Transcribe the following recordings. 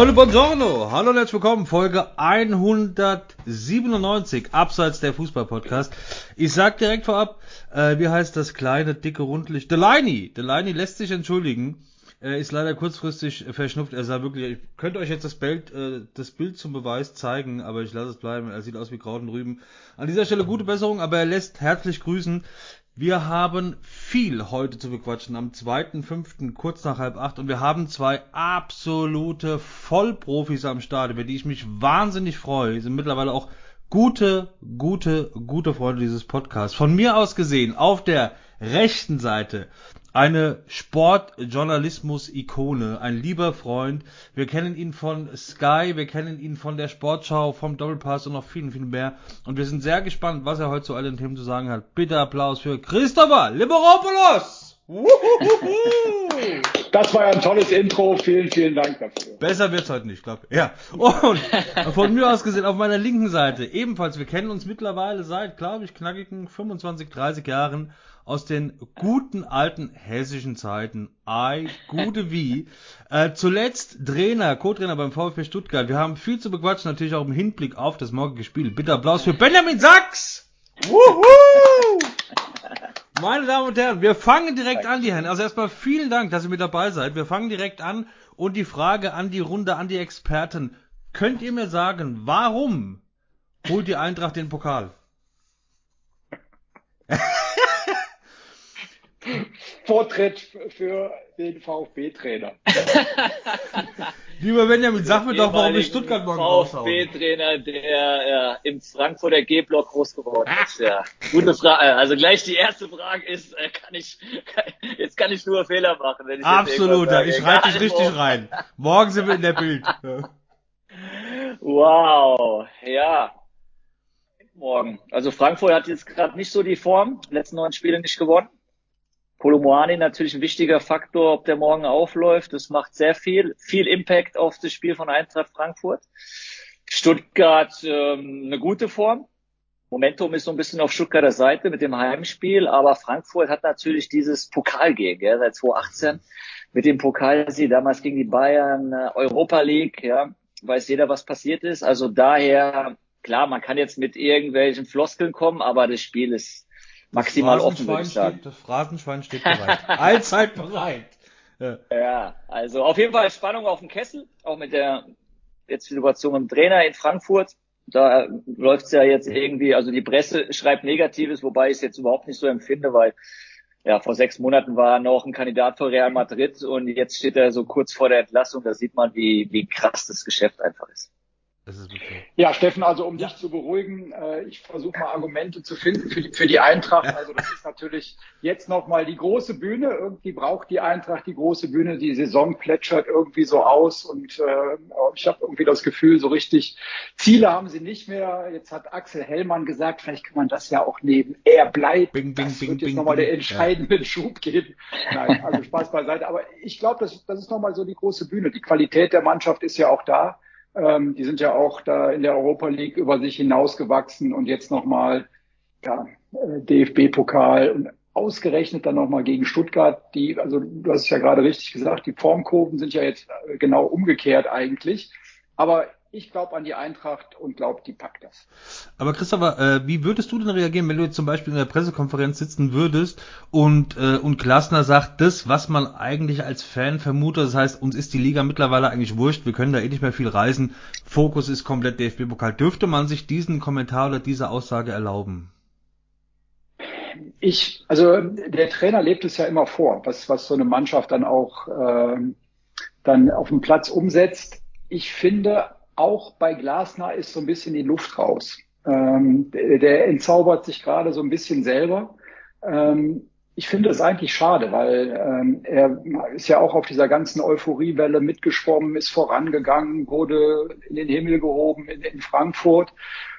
Freunde, buongiorno! Hallo und herzlich willkommen, Folge 197, abseits der Fußball-Podcast. Ich sag direkt vorab, äh, wie heißt das kleine, dicke Rundlicht? Delaney! Delaney lässt sich entschuldigen. Er ist leider kurzfristig verschnupft. Er sah wirklich, ich könnte euch jetzt das Bild, äh, das Bild zum Beweis zeigen, aber ich lasse es bleiben. Er sieht aus wie Kraut und Rüben. An dieser Stelle gute Besserung, aber er lässt herzlich grüßen. Wir haben viel heute zu bequatschen am 2.5. kurz nach halb acht und wir haben zwei absolute Vollprofis am Start, über die ich mich wahnsinnig freue. Die sind mittlerweile auch gute, gute, gute Freunde dieses Podcasts. Von mir aus gesehen, auf der rechten Seite eine Sportjournalismus-Ikone, ein lieber Freund. Wir kennen ihn von Sky, wir kennen ihn von der Sportschau, vom Doppelpass und noch vielen, vielen mehr. Und wir sind sehr gespannt, was er heute zu allen Themen zu sagen hat. Bitte Applaus für Christopher Liberopoulos! Das war ja ein tolles Intro. Vielen, vielen Dank dafür. Besser wird's heute nicht, glaube ich. Ja. Und von mir aus gesehen auf meiner linken Seite ebenfalls. Wir kennen uns mittlerweile seit, glaube ich, knackigen 25, 30 Jahren aus den guten alten hessischen Zeiten. Ei, gute wie. Äh, zuletzt Trainer, Co-Trainer beim VfB Stuttgart. Wir haben viel zu bequatschen, natürlich auch im Hinblick auf das morgige Spiel. Bitte Applaus für Benjamin Sachs! Wuhu! Meine Damen und Herren, wir fangen direkt an, die Herren. Also erstmal vielen Dank, dass ihr mit dabei seid. Wir fangen direkt an und die Frage an die Runde, an die Experten. Könnt ihr mir sagen, warum holt die Eintracht den Pokal? Vortritt für den VfB-Trainer. Lieber Benjamin, sag mir doch, warum ich Stuttgart morgen raushauen. VfB-Trainer, der ja, im Frankfurter G-Block groß geworden ist. Ja. Gute Frage. Also gleich die erste Frage ist, äh, kann ich, kann, jetzt kann ich nur Fehler machen. Wenn ich Absolut, ich reite dich richtig rein. Morgen sind wir in der Bild. wow, ja. Morgen. Also Frankfurt hat jetzt gerade nicht so die Form, letzten neun Spiele nicht gewonnen. Kolomoani natürlich ein wichtiger Faktor, ob der morgen aufläuft. Das macht sehr viel, viel Impact auf das Spiel von Eintracht Frankfurt. Stuttgart ähm, eine gute Form. Momentum ist so ein bisschen auf Stuttgarter Seite mit dem Heimspiel, aber Frankfurt hat natürlich dieses Pokalgegen, ja, seit 2018 mit dem Pokalsieg damals gegen die Bayern, äh, Europa League, ja, weiß jeder, was passiert ist. Also daher, klar, man kann jetzt mit irgendwelchen Floskeln kommen, aber das Spiel ist maximal offen, würde ich sagen. Steht, das Phrasenschwein steht bereit. Allzeit bereit. Ja. ja, also auf jeden Fall Spannung auf dem Kessel, auch mit der jetzt Situation im Trainer in Frankfurt. Da läuft's ja jetzt irgendwie, also die Presse schreibt Negatives, wobei ich es jetzt überhaupt nicht so empfinde, weil ja, vor sechs Monaten war er noch ein Kandidat für Real Madrid und jetzt steht er so kurz vor der Entlassung. Da sieht man, wie, wie krass das Geschäft einfach ist. Ja, Steffen, also um ja. dich zu beruhigen, äh, ich versuche mal Argumente zu finden für die, für die Eintracht. Also das ist natürlich jetzt nochmal die große Bühne. Irgendwie braucht die Eintracht die große Bühne. Die Saison plätschert irgendwie so aus und äh, ich habe irgendwie das Gefühl, so richtig Ziele haben sie nicht mehr. Jetzt hat Axel Hellmann gesagt, vielleicht kann man das ja auch nehmen. Er bleibt. Bing, bing, das bing, wird jetzt nochmal den entscheidenden ja. Schub geben. Nein, also Spaß beiseite. Aber ich glaube, das, das ist nochmal so die große Bühne. Die Qualität der Mannschaft ist ja auch da. Ähm, die sind ja auch da in der Europa League über sich hinausgewachsen und jetzt nochmal ja, äh, DFB-Pokal und ausgerechnet dann nochmal gegen Stuttgart. Die, also du hast es ja gerade richtig gesagt, die Formkurven sind ja jetzt äh, genau umgekehrt eigentlich. Aber ich glaube an die Eintracht und glaube, die packt das. Aber Christopher, äh, wie würdest du denn reagieren, wenn du jetzt zum Beispiel in der Pressekonferenz sitzen würdest und, äh, und Glasner sagt, das, was man eigentlich als Fan vermutet, das heißt, uns ist die Liga mittlerweile eigentlich wurscht, wir können da eh nicht mehr viel reisen, Fokus ist komplett DFB-Pokal. Dürfte man sich diesen Kommentar oder diese Aussage erlauben? Ich, also der Trainer lebt es ja immer vor, was, was so eine Mannschaft dann auch äh, dann auf dem Platz umsetzt. Ich finde auch bei Glasner ist so ein bisschen die Luft raus. Ähm, der, der, entzaubert sich gerade so ein bisschen selber. Ähm, ich finde es eigentlich schade, weil ähm, er ist ja auch auf dieser ganzen Euphoriewelle mitgeschwommen, ist vorangegangen, wurde in den Himmel gehoben in, in Frankfurt.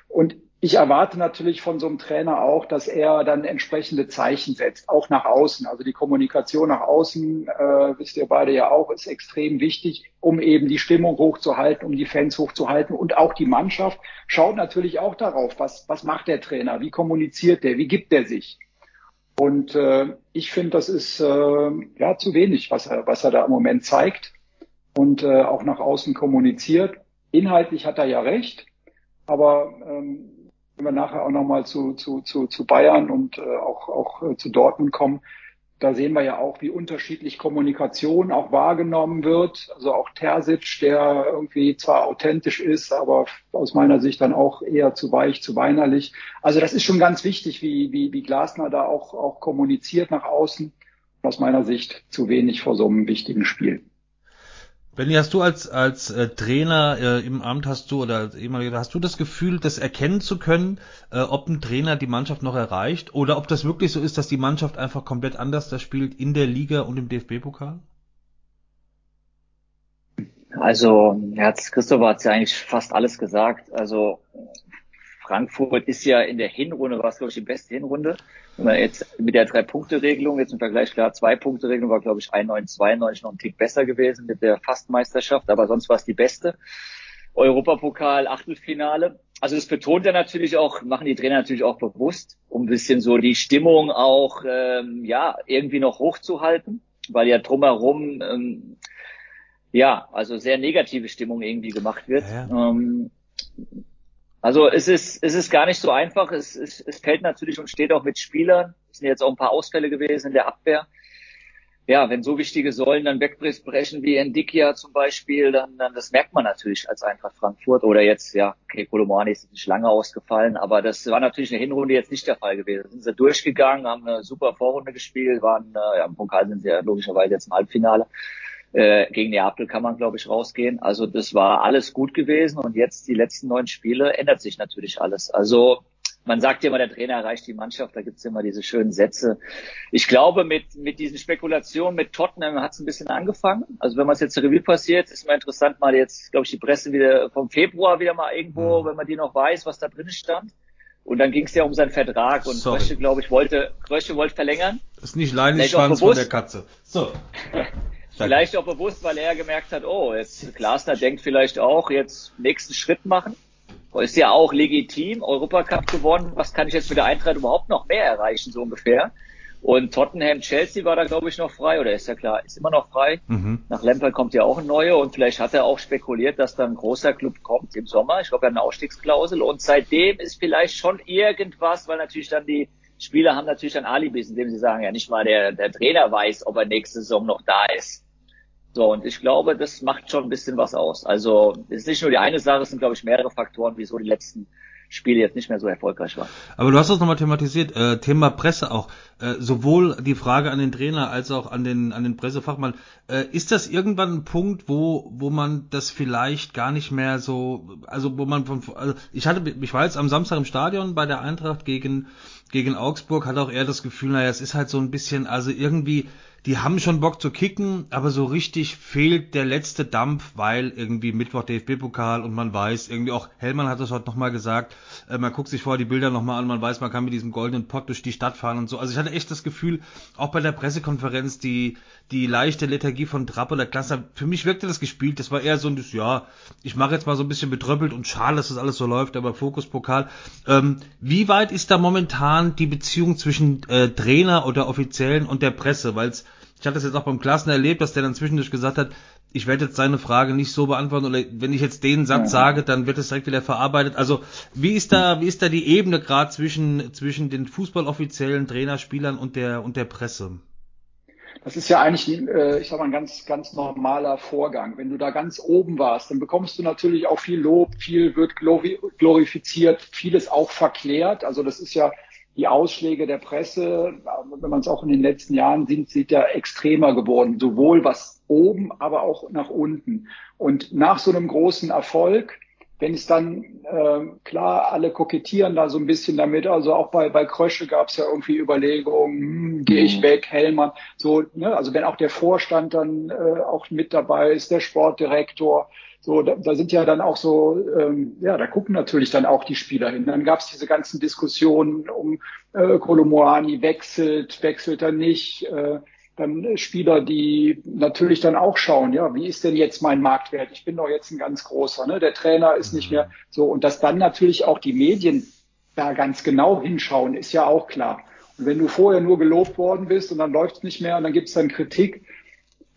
Und ich erwarte natürlich von so einem Trainer auch, dass er dann entsprechende Zeichen setzt, auch nach außen. Also die Kommunikation nach außen, äh, wisst ihr beide ja auch, ist extrem wichtig, um eben die Stimmung hochzuhalten, um die Fans hochzuhalten. Und auch die Mannschaft schaut natürlich auch darauf, was, was macht der Trainer, wie kommuniziert der, wie gibt er sich. Und äh, ich finde, das ist äh, ja zu wenig, was er, was er da im Moment zeigt. und äh, auch nach außen kommuniziert. Inhaltlich hat er ja recht, aber ähm, wir nachher auch nochmal zu, zu, zu, zu Bayern und äh, auch, auch äh, zu Dortmund kommen, da sehen wir ja auch, wie unterschiedlich Kommunikation auch wahrgenommen wird. Also auch Terzic, der irgendwie zwar authentisch ist, aber aus meiner Sicht dann auch eher zu weich, zu weinerlich. Also das ist schon ganz wichtig, wie, wie, wie Glasner da auch, auch kommuniziert nach außen. Aus meiner Sicht zu wenig vor so einem wichtigen Spiel. Benny, hast du als, als äh, Trainer äh, im Amt hast du oder als ehemaliger, hast du das Gefühl, das erkennen zu können, äh, ob ein Trainer die Mannschaft noch erreicht oder ob das wirklich so ist, dass die Mannschaft einfach komplett anders da spielt in der Liga und im DFB-Pokal? Also, Herz Christopher hat ja eigentlich fast alles gesagt. Also Frankfurt ist ja in der Hinrunde, war es glaube ich die beste Hinrunde. Wenn man jetzt mit der Drei-Punkte-Regelung, jetzt im Vergleich klar, Zwei-Punkte-Regelung war glaube ich 91, 92 noch ein Tick besser gewesen mit der Fastmeisterschaft, aber sonst war es die beste. Europapokal, Achtelfinale. Also das betont er natürlich auch, machen die Trainer natürlich auch bewusst, um ein bisschen so die Stimmung auch ähm, ja irgendwie noch hochzuhalten, weil ja drumherum ähm, ja also sehr negative Stimmung irgendwie gemacht wird. Ja, ja. Ähm, also es ist, es ist gar nicht so einfach. Es, es, es fällt natürlich und steht auch mit Spielern. Es sind jetzt auch ein paar Ausfälle gewesen in der Abwehr. Ja, wenn so wichtige Säulen dann wegbrechen wie Endikia zum Beispiel, dann, dann das merkt man natürlich als Eintracht Frankfurt. Oder jetzt, ja, okay, Kolomani ist nicht lange ausgefallen, aber das war natürlich eine Hinrunde jetzt nicht der Fall gewesen. Sind sie durchgegangen, haben eine super Vorrunde gespielt, waren, äh, ja, im Pokal sind sie ja logischerweise jetzt im Halbfinale. Äh, gegen Neapel kann man, glaube ich, rausgehen. Also das war alles gut gewesen und jetzt die letzten neun Spiele ändert sich natürlich alles. Also man sagt ja immer, der Trainer erreicht die Mannschaft, da gibt's immer diese schönen Sätze. Ich glaube, mit, mit diesen Spekulationen mit Tottenham hat's ein bisschen angefangen. Also wenn man es jetzt Revue passiert, ist mal interessant, mal jetzt, glaube ich, die Presse wieder vom Februar wieder mal irgendwo, mhm. wenn man die noch weiß, was da drin stand. Und dann ging es ja um seinen Vertrag und Krösche, glaube ich, wollte, Krösche wollte verlängern. Das ist nicht Leinenschwanz von der Katze. So. Vielleicht auch bewusst, weil er gemerkt hat, oh, jetzt Glasner denkt vielleicht auch, jetzt nächsten Schritt machen. Ist ja auch legitim, Europacup gewonnen. Was kann ich jetzt mit der Eintracht überhaupt noch mehr erreichen, so ungefähr? Und Tottenham Chelsea war da, glaube ich, noch frei, oder ist ja klar, ist immer noch frei. Mhm. Nach Lampard kommt ja auch ein neuer und vielleicht hat er auch spekuliert, dass da ein großer Club kommt im Sommer. Ich glaube, er hat eine Ausstiegsklausel und seitdem ist vielleicht schon irgendwas, weil natürlich dann die Spieler haben natürlich ein Alibis, indem sie sagen, ja nicht mal der, der Trainer weiß, ob er nächste Saison noch da ist. So, und ich glaube, das macht schon ein bisschen was aus. Also es ist nicht nur die eine Sache, es sind, glaube ich, mehrere Faktoren, wieso die letzten Spiele jetzt nicht mehr so erfolgreich waren. Aber du hast das nochmal thematisiert, äh, Thema Presse auch. Äh, sowohl die Frage an den Trainer als auch an den, an den Pressefachmann. Äh, ist das irgendwann ein Punkt, wo, wo man das vielleicht gar nicht mehr so, also wo man von, also ich hatte, ich war jetzt am Samstag im Stadion bei der Eintracht gegen, gegen Augsburg, hatte auch eher das Gefühl, naja, es ist halt so ein bisschen, also irgendwie, die haben schon Bock zu kicken, aber so richtig fehlt der letzte Dampf, weil irgendwie Mittwoch DFB-Pokal und man weiß, irgendwie auch Hellmann hat das heute nochmal gesagt, äh, man guckt sich vorher die Bilder nochmal an, man weiß, man kann mit diesem goldenen Pott durch die Stadt fahren und so. Also ich hatte echt das Gefühl, auch bei der Pressekonferenz, die, die leichte Lethargie von Trapp oder Klasse, für mich wirkte das gespielt, das war eher so ein, ja, ich mache jetzt mal so ein bisschen betröppelt und schade, dass das alles so läuft, aber Fokus-Pokal. Ähm, wie weit ist da momentan die Beziehung zwischen äh, Trainer oder Offiziellen und der Presse? Weil es ich hatte das jetzt auch beim Klassen erlebt, dass der dann zwischendurch gesagt hat, ich werde jetzt seine Frage nicht so beantworten oder wenn ich jetzt den Satz sage, dann wird es direkt wieder verarbeitet. Also wie ist da, wie ist da die Ebene gerade zwischen zwischen den Fußballoffiziellen, Trainerspielern und der und der Presse? Das ist ja eigentlich, äh, ich sag mal, ein ganz, ganz normaler Vorgang. Wenn du da ganz oben warst, dann bekommst du natürlich auch viel Lob, viel wird glorifiziert, vieles auch verklärt. Also das ist ja die Ausschläge der Presse, wenn man es auch in den letzten Jahren sieht, sind ja extremer geworden, sowohl was oben, aber auch nach unten. Und nach so einem großen Erfolg, wenn es dann, äh, klar, alle kokettieren da so ein bisschen damit, also auch bei, bei Krösche gab es ja irgendwie Überlegungen, hm, gehe ich mhm. weg, Hellmann, so, ne? also wenn auch der Vorstand dann äh, auch mit dabei ist, der Sportdirektor, so, da, da sind ja dann auch so, ähm, ja, da gucken natürlich dann auch die Spieler hin. Dann gab es diese ganzen Diskussionen um äh, Kolomoani wechselt, wechselt er nicht. Äh, dann Spieler, die natürlich dann auch schauen, ja, wie ist denn jetzt mein Marktwert? Ich bin doch jetzt ein ganz großer, ne? Der Trainer ist nicht mehr so. Und dass dann natürlich auch die Medien da ganz genau hinschauen, ist ja auch klar. Und wenn du vorher nur gelobt worden bist und dann läuft es nicht mehr und dann gibt es dann Kritik,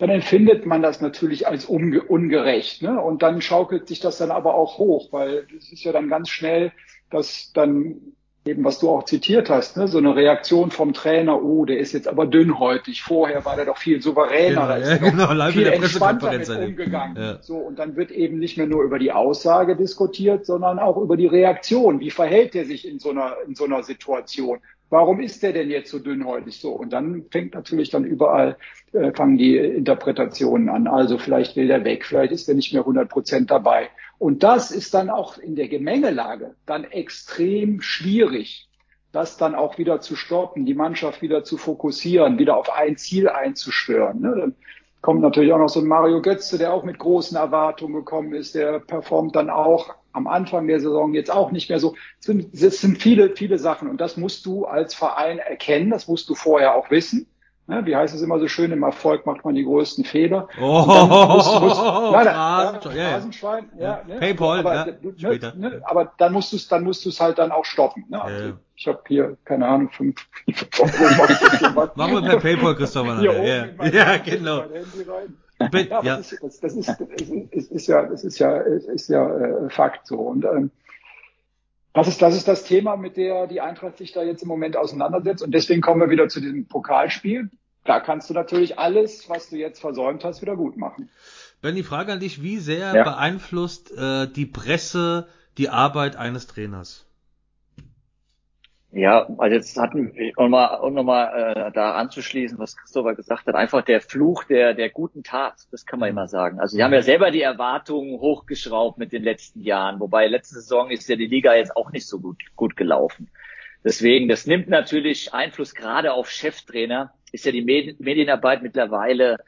dann empfindet man das natürlich als unge ungerecht. Ne? Und dann schaukelt sich das dann aber auch hoch, weil es ist ja dann ganz schnell, dass dann eben was du auch zitiert hast, ne? so eine Reaktion vom Trainer, oh, der ist jetzt aber dünnhäutig. Vorher war der doch viel souveräner, Genau, da ist ja, genau, viel entspannter mit umgegangen. Ja. So und dann wird eben nicht mehr nur über die Aussage diskutiert, sondern auch über die Reaktion. Wie verhält er sich in so einer in so einer Situation? Warum ist der denn jetzt so dünnhäutig so? Und dann fängt natürlich dann überall äh, fangen die Interpretationen an. Also vielleicht will der weg, vielleicht ist er nicht mehr 100 Prozent dabei. Und das ist dann auch in der Gemengelage dann extrem schwierig, das dann auch wieder zu stoppen, die Mannschaft wieder zu fokussieren, wieder auf ein Ziel einzuschwören. Ne? Dann kommt natürlich auch noch so ein Mario Götze, der auch mit großen Erwartungen gekommen ist, der performt dann auch am Anfang der Saison jetzt auch nicht mehr so. Es sind, es sind viele, viele Sachen und das musst du als Verein erkennen, das musst du vorher auch wissen. Ne? Wie heißt es immer so schön, im Erfolg macht man die größten Fehler. Oh, musst- musst- Nein, Phrasenschwein, ja, ja, ja. Ja, ne? Paypal, aber, ja, du- später. Ne, ne, aber dann musst du es, dann musst du es halt dann auch stoppen. Ne? Also Ja, ja. Ich habe hier keine Ahnung fünf. fünf Machen wir per Paypal, Christopher. hier nachher. oben Ja, ja, genau. Handy rein. Ja, ja. Das, ist, das, das, ist, das ja, das ist ja, ist ja äh, Fakt so. Und ähm, das ist, das ist das Thema, mit der die Eintracht sich da jetzt im Moment auseinandersetzt. Und deswegen kommen wir wieder zu diesem Pokalspiel. Da kannst du natürlich alles, was du jetzt versäumt hast, wieder gut machen. Ben, die Frage an dich, wie sehr Ja. beeinflusst äh, die Presse die Arbeit eines Trainers? Ja, also jetzt hatten wir, um mal, um nochmal äh, da anzuschließen, was Christopher gesagt hat, einfach der Fluch der, der guten Tat, das kann man immer sagen. Also die haben ja selber die Erwartungen hochgeschraubt mit den letzten Jahren, wobei letzte Saison ist ja die Liga jetzt auch nicht so gut, gut gelaufen. Deswegen, das nimmt natürlich Einfluss gerade auf Cheftrainer, ist ja die Medi- Medienarbeit mittlerweile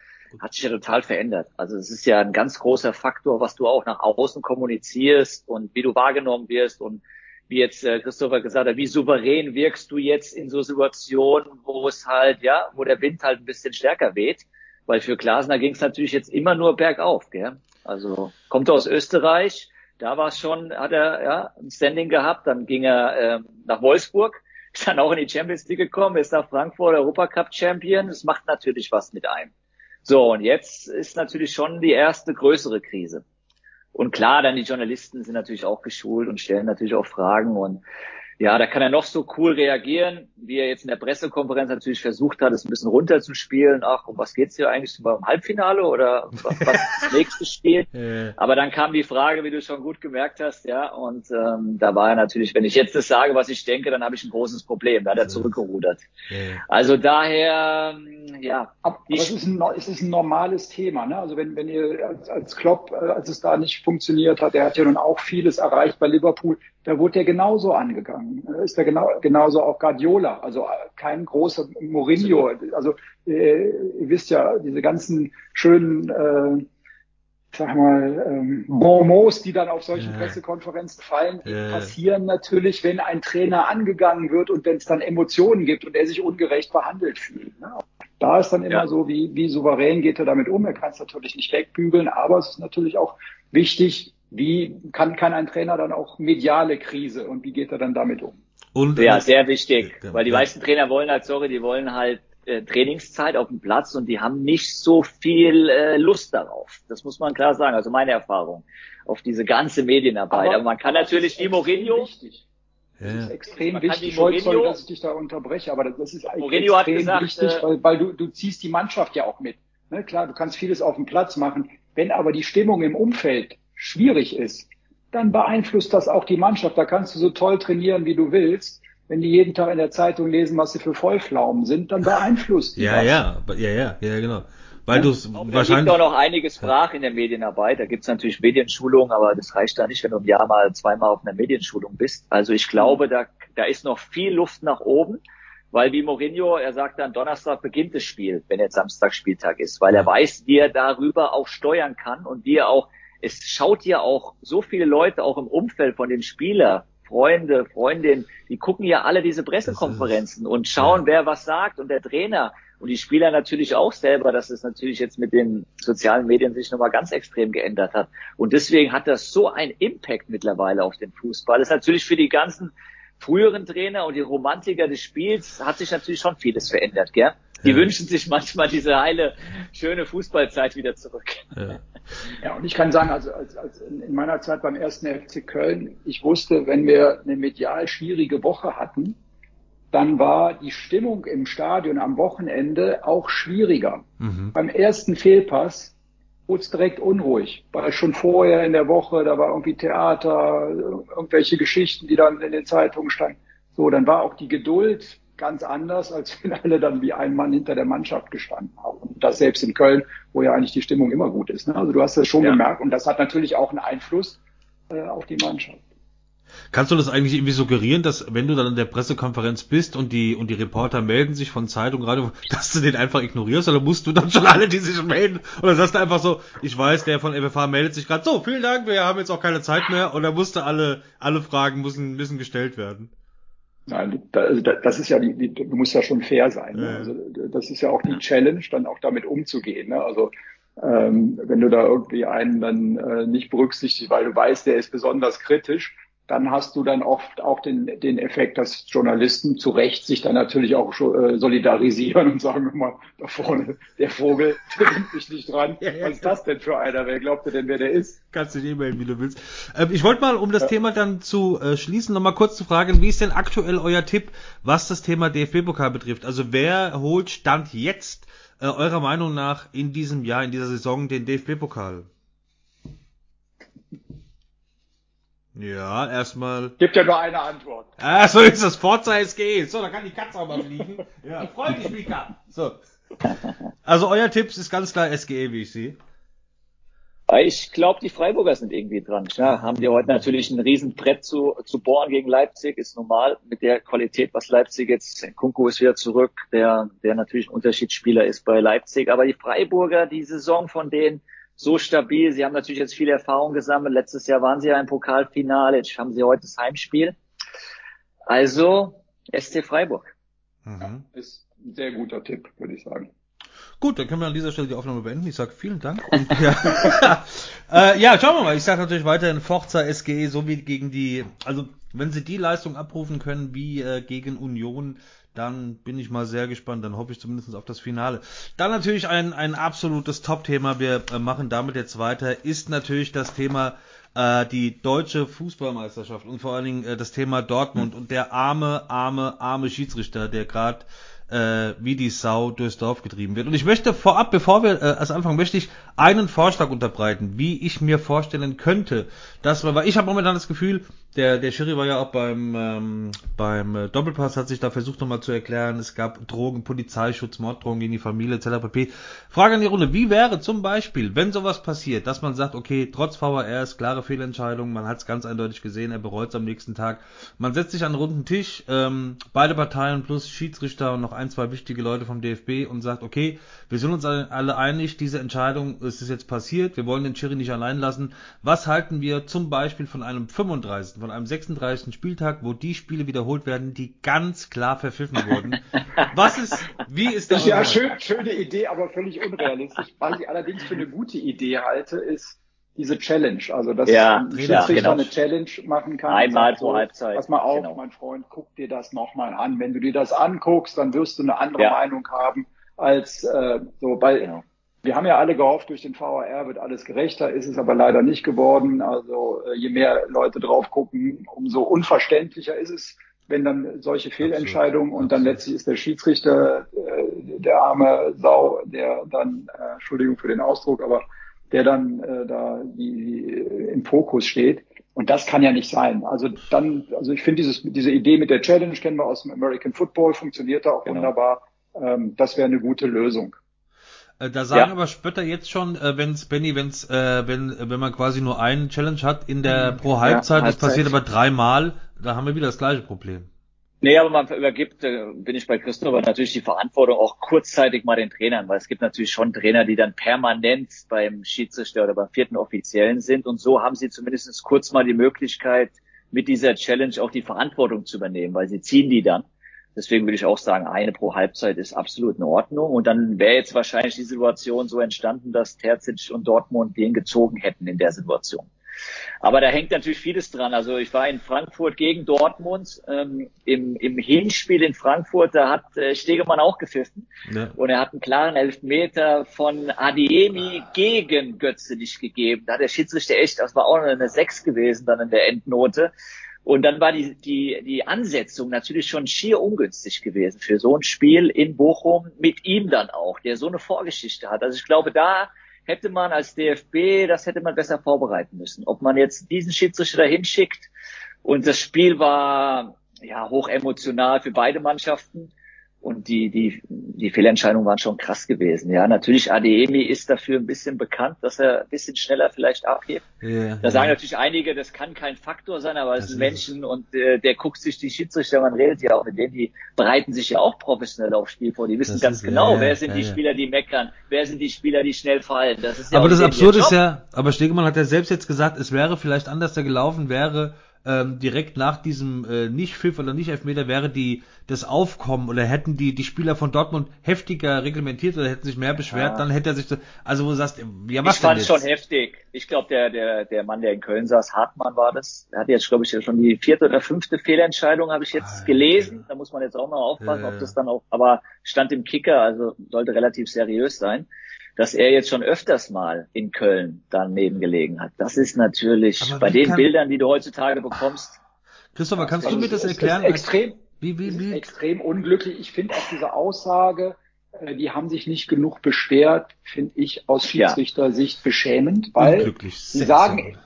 hat sich ja total verändert. Also es ist ja ein ganz großer Faktor, was du auch nach außen kommunizierst und wie du wahrgenommen wirst und wie jetzt äh, Christopher gesagt hat, wie souverän wirkst du jetzt in so Situationen, wo es halt, ja, wo der Wind halt ein bisschen stärker weht. Weil für Glasner ging es natürlich jetzt immer nur bergauf, gell? Also kommt er aus Österreich, da war es schon, hat er ja ein Standing gehabt, dann ging er ähm, nach Wolfsburg, ist dann auch in die Champions League gekommen, ist nach Frankfurt Europacup Champion. Das macht natürlich was mit einem. So, und jetzt ist natürlich schon die erste größere Krise. Und klar, dann die Journalisten sind natürlich auch geschult und stellen natürlich auch Fragen und ja, da kann er noch so cool reagieren, wie er jetzt in der Pressekonferenz natürlich versucht hat, es ein bisschen runterzuspielen. Ach, um was geht's hier eigentlich? Beim Halbfinale oder was, was ist das nächste Spiel? Aber dann kam die Frage, wie du schon gut gemerkt hast, ja, und ähm, da war er natürlich, wenn ich jetzt das sage, was ich denke, dann habe ich ein großes Problem. Da hat er zurückgerudert. Also daher, ähm, ja, Aber, aber es, ist ein, es ist ein normales Thema. Ne? Also wenn, wenn ihr als, als Klopp, äh, als es da nicht funktioniert hat, der hat ja nun auch vieles erreicht bei Liverpool, da wurde er genauso angegangen. Äh, Ist er genau, genauso auch Guardiola, also äh, kein großer Mourinho. Also äh, ihr wisst ja, diese ganzen schönen äh, sag mal, ähm, Bonmots, die dann auf solchen Ja. Pressekonferenzen fallen, Ja. passieren natürlich, wenn ein Trainer angegangen wird und wenn es dann Emotionen gibt und er sich ungerecht behandelt fühlt. Ne? Da ist dann immer Ja. so, wie, wie souverän geht er damit um. Er kann es natürlich nicht wegbügeln, aber es ist natürlich auch wichtig, wie kann, kann ein Trainer dann auch mediale Krise und wie geht er dann damit um? und Ja, sehr wichtig, Ja, weil die ja. meisten Trainer wollen halt, sorry, die wollen halt äh, Trainingszeit auf dem Platz und die haben nicht so viel äh, Lust darauf. Das muss man klar sagen, also meine Erfahrung auf diese ganze Medienarbeit. Aber, man kann aber natürlich wie extrem Mourinho, Wichtig. Das ja. ist extrem Man wichtig. Ich wollte, sorry, Mourinho- dass ich dich da unterbreche, aber das ist eigentlich Mourinho hat extrem gesagt, wichtig, äh, weil, weil du, du ziehst die Mannschaft ja auch mit. Ne, klar, du kannst vieles auf dem Platz machen. Wenn aber die Stimmung im Umfeld schwierig ist, dann beeinflusst das auch die Mannschaft. Da kannst du so toll trainieren, wie du willst. Wenn die jeden Tag in der Zeitung lesen, was sie für Vollpflaumen sind, dann beeinflusst die ja, das. ja, ja, ja, ja, genau. Weil Ja. du es Auch Da liegt wahrscheinlich auch noch einiges brach in der Medienarbeit. Da gibt's natürlich Medienschulungen, aber das reicht da nicht, wenn du im Jahr mal zweimal auf einer Medienschulung bist. Also ich glaube, da, da ist noch viel Luft nach oben, weil wie Mourinho, er sagt dann, Donnerstag beginnt das Spiel, wenn jetzt Samstag Spieltag ist, weil er weiß, wie er darüber auch steuern kann und wie er auch, es schaut ja auch so viele Leute auch im Umfeld von den Spieler, Freunde, Freundinnen, die gucken ja alle diese Pressekonferenzen und schauen, ja. wer was sagt und der Trainer und die Spieler natürlich auch selber, dass es natürlich jetzt mit den sozialen Medien sich nochmal ganz extrem geändert hat. Und deswegen hat das so einen Impact mittlerweile auf den Fußball. Das ist natürlich für die ganzen früheren Trainer und die Romantiker des Spiels hat sich natürlich schon vieles verändert, gell? Die ja. wünschen sich manchmal diese heile, schöne Fußballzeit wieder zurück. Ja, ja und ich kann sagen, also als, als in meiner Zeit beim ersten FC Köln, ich wusste, wenn wir eine medial schwierige Woche hatten, dann war die Stimmung im Stadion am Wochenende auch schwieriger. Mhm. Beim ersten Fehlpass wurde es direkt unruhig, weil schon vorher in der Woche, da war irgendwie Theater, irgendwelche Geschichten, die dann in den Zeitungen standen. So, dann war auch die Geduld ganz anders, als wenn alle dann wie ein Mann hinter der Mannschaft gestanden haben. Und das selbst in Köln, wo ja eigentlich die Stimmung immer gut ist. Ne? Also du hast das schon ja. gemerkt und das hat natürlich auch einen Einfluss äh, auf die Mannschaft. Kannst du das eigentlich irgendwie suggerieren, dass wenn du dann in der Pressekonferenz bist und die und die Reporter melden sich von Zeitung gerade, dass du den einfach ignorierst oder musst du dann schon alle, die sich melden oder sagst du einfach so, ich weiß, der von FFH meldet sich gerade so, vielen Dank, wir haben jetzt auch keine Zeit mehr oder musste alle alle Fragen müssen müssen gestellt werden? Nein, also das ist ja die, die du musst ja schon fair sein. Ne? Also das ist ja auch die Challenge, dann auch damit umzugehen. Ne? Also ähm, wenn du da irgendwie einen dann äh, nicht berücksichtigst, weil du weißt, der ist besonders kritisch, dann hast du dann oft auch den, den Effekt, dass Journalisten zu Recht sich dann natürlich auch äh, solidarisieren und sagen immer, da vorne, der Vogel, der nimmt mich nicht dran. Ja, ja, Was ist das denn für einer? Wer glaubt denn, wer der ist? Kannst du dich e-mailen, wie du willst. Ähm, ich wollte mal, um das ja. Thema dann zu äh, schließen, nochmal kurz zu fragen, wie ist denn aktuell euer Tipp, was das Thema DFB-Pokal betrifft? Also wer holt Stand jetzt äh, eurer Meinung nach in diesem Jahr, in dieser Saison den DFB-Pokal? Ja, erstmal. Gibt ja nur eine Antwort. Ah, so ist das. Forza SG. So, da kann die Katze auch mal fliegen. Ja, freu dich, Mika. So. Also euer Tipps ist ganz klar SGE, wie ich sehe. Ich glaube, die Freiburger sind irgendwie dran. Ja, haben die heute natürlich ein Riesenbrett zu, zu bohren gegen Leipzig, ist normal mit der Qualität, was Leipzig jetzt, Kunku ist wieder zurück, der, der natürlich ein Unterschiedsspieler ist bei Leipzig. Aber die Freiburger, die Saison von denen, so stabil. Sie haben natürlich jetzt viel Erfahrung gesammelt. Letztes Jahr waren sie ja im Pokalfinale. Jetzt haben sie heute das Heimspiel. Also SC Freiburg. Mhm. Ist ein sehr guter Tipp, würde ich sagen. Gut, dann können wir an dieser Stelle die Aufnahme beenden. Ich sage vielen Dank. Und, ja. äh, ja, schauen wir mal. Ich sage natürlich weiterhin Forza SGE, so wie gegen die, also wenn sie die Leistung abrufen können wie äh, gegen Union, dann bin ich mal sehr gespannt. Dann hoffe ich zumindest auf das Finale. Dann natürlich ein, ein absolutes Top-Thema. Wir äh, machen damit jetzt weiter. Ist natürlich das Thema äh, die deutsche Fußballmeisterschaft und vor allen Dingen äh, das Thema Dortmund und der arme, arme, arme Schiedsrichter, der gerade äh, wie die Sau durchs Dorf getrieben wird. Und ich möchte vorab, bevor wir äh, als Anfang, möchte ich einen Vorschlag unterbreiten, wie ich mir vorstellen könnte, dass man, weil ich habe momentan das Gefühl, der, der Schiri war ja auch beim, ähm, beim äh, Doppelpass, hat sich da versucht nochmal zu erklären, es gab Drogen, Polizeischutz, Morddrogen gegen die Familie etc. pp. Frage an die Runde, wie wäre zum Beispiel, wenn sowas passiert, dass man sagt, okay, trotz VAR ist klare Fehlentscheidung, man hat es ganz eindeutig gesehen, er bereut es am nächsten Tag, man setzt sich an einen runden Tisch, ähm, beide Parteien plus Schiedsrichter und noch ein, zwei wichtige Leute vom DFB und sagt, okay, wir sind uns alle einig, diese Entscheidung ist jetzt passiert, wir wollen den Schiri nicht allein lassen, was halten wir zum Beispiel von einem 35 von einem 36. Spieltag, wo die Spiele wiederholt werden, die ganz klar verpfiffen wurden. Was ist, wie ist das? Ja, schön, schöne Idee, aber völlig unrealistisch. Was ich allerdings für eine gute Idee halte, ist diese Challenge. Also, dass ja, ein Schiedsrichter genau. eine Challenge machen kann. Einmal pro Halbzeit. Pass mal auf, genau. mein Freund, guck dir das nochmal an. Wenn du dir das anguckst, dann wirst du eine andere ja. Meinung haben als äh, so bei genau. Wir haben ja alle gehofft, durch den VAR wird alles gerechter, ist es aber leider nicht geworden. Also äh, je mehr Leute drauf gucken, umso unverständlicher ist es, wenn dann solche Fehlentscheidungen und dann letztlich ist der Schiedsrichter äh, der arme Sau, der dann, äh, Entschuldigung für den Ausdruck, aber der dann äh, da die, im Fokus steht. Und das kann ja nicht sein. Also dann, also ich finde dieses, diese Idee mit der Challenge kennen wir aus dem American Football, funktioniert da auch genau. wunderbar. Ähm, das wäre eine gute Lösung. Äh, da sagen ja. aber Spötter jetzt schon, äh, wenn's Benny, wenn's, äh, wenn wenn man quasi nur einen Challenge hat in der mhm. pro Halbzeit, ja, das passiert aber dreimal, da haben wir wieder das gleiche Problem. Nee, aber man übergibt, äh, bin ich bei Christopher, natürlich die Verantwortung auch kurzzeitig mal den Trainern, weil es gibt natürlich schon Trainer, die dann permanent beim Schiedsrichter oder beim vierten Offiziellen sind und so haben sie zumindest kurz mal die Möglichkeit, mit dieser Challenge auch die Verantwortung zu übernehmen, weil sie ziehen die dann. Deswegen würde ich auch sagen, eine pro Halbzeit ist absolut in Ordnung. Und dann wäre jetzt wahrscheinlich die Situation so entstanden, dass Terzic und Dortmund den gezogen hätten in der Situation. Aber da hängt natürlich vieles dran. Also ich war in Frankfurt gegen Dortmund. Ähm, im, Im Hinspiel in Frankfurt, da hat äh, Stegemann auch gepfiffen. Ja. Und er hat einen klaren Elfmeter von Adiemi gegen Götze nicht gegeben. Da hat der Schiedsrichter echt, das war auch eine 6 gewesen dann in der Endnote. Und dann war die, die, die Ansetzung natürlich schon schier ungünstig gewesen für so ein Spiel in Bochum mit ihm dann auch, der so eine Vorgeschichte hat. Also ich glaube, da hätte man als DFB, das hätte man besser vorbereiten müssen. Ob man jetzt diesen Schiedsrichter dahin schickt und das Spiel war ja hoch emotional für beide Mannschaften. Und die, die, die Fehlentscheidungen waren schon krass gewesen. Ja, natürlich Ademi ist dafür ein bisschen bekannt, dass er ein bisschen schneller vielleicht abhebt. Ja, da sagen natürlich einige, das kann kein Faktor sein, aber es ein Menschen und äh, der guckt sich die Schiedsrichter, man redet ja auch mit denen, die bereiten sich ja auch professionell aufs Spiel vor. Die wissen das ganz ist, genau, ja, wer sind die Spieler, die meckern, wer sind die Spieler, die schnell fallen. Das ist ja aber das Absurde ist ja, aber Stegemann hat ja selbst jetzt gesagt, es wäre vielleicht anders da gelaufen, wäre ähm, direkt nach diesem äh, Nicht-Pfiff oder Nicht-Elfmeter wäre die das Aufkommen oder hätten die die Spieler von Dortmund heftiger reglementiert oder hätten sich mehr beschwert, ja. dann hätte er sich so, also wo du sagst, ja was Ich fand es schon heftig. Ich glaube, der der der Mann, der in Köln saß, Hartmann war das, der hat jetzt glaube ich ja schon die vierte oder fünfte Fehlentscheidung habe ich jetzt Alter. gelesen. Da muss man jetzt auch mal aufpassen, ja, ob das dann auch, aber stand im Kicker, also sollte relativ seriös sein dass er jetzt schon öfters mal in Köln daneben gelegen hat. Das ist natürlich bei den kann... Bildern, die du heutzutage bekommst. Christopher, kannst also du mir das erklären? Extrem, wie, wie, wie? extrem unglücklich. Ich finde auch diese Aussage, äh, die haben sich nicht genug beschwert, finde ich aus Schiedsrichtersicht beschämend, weil sie sagen,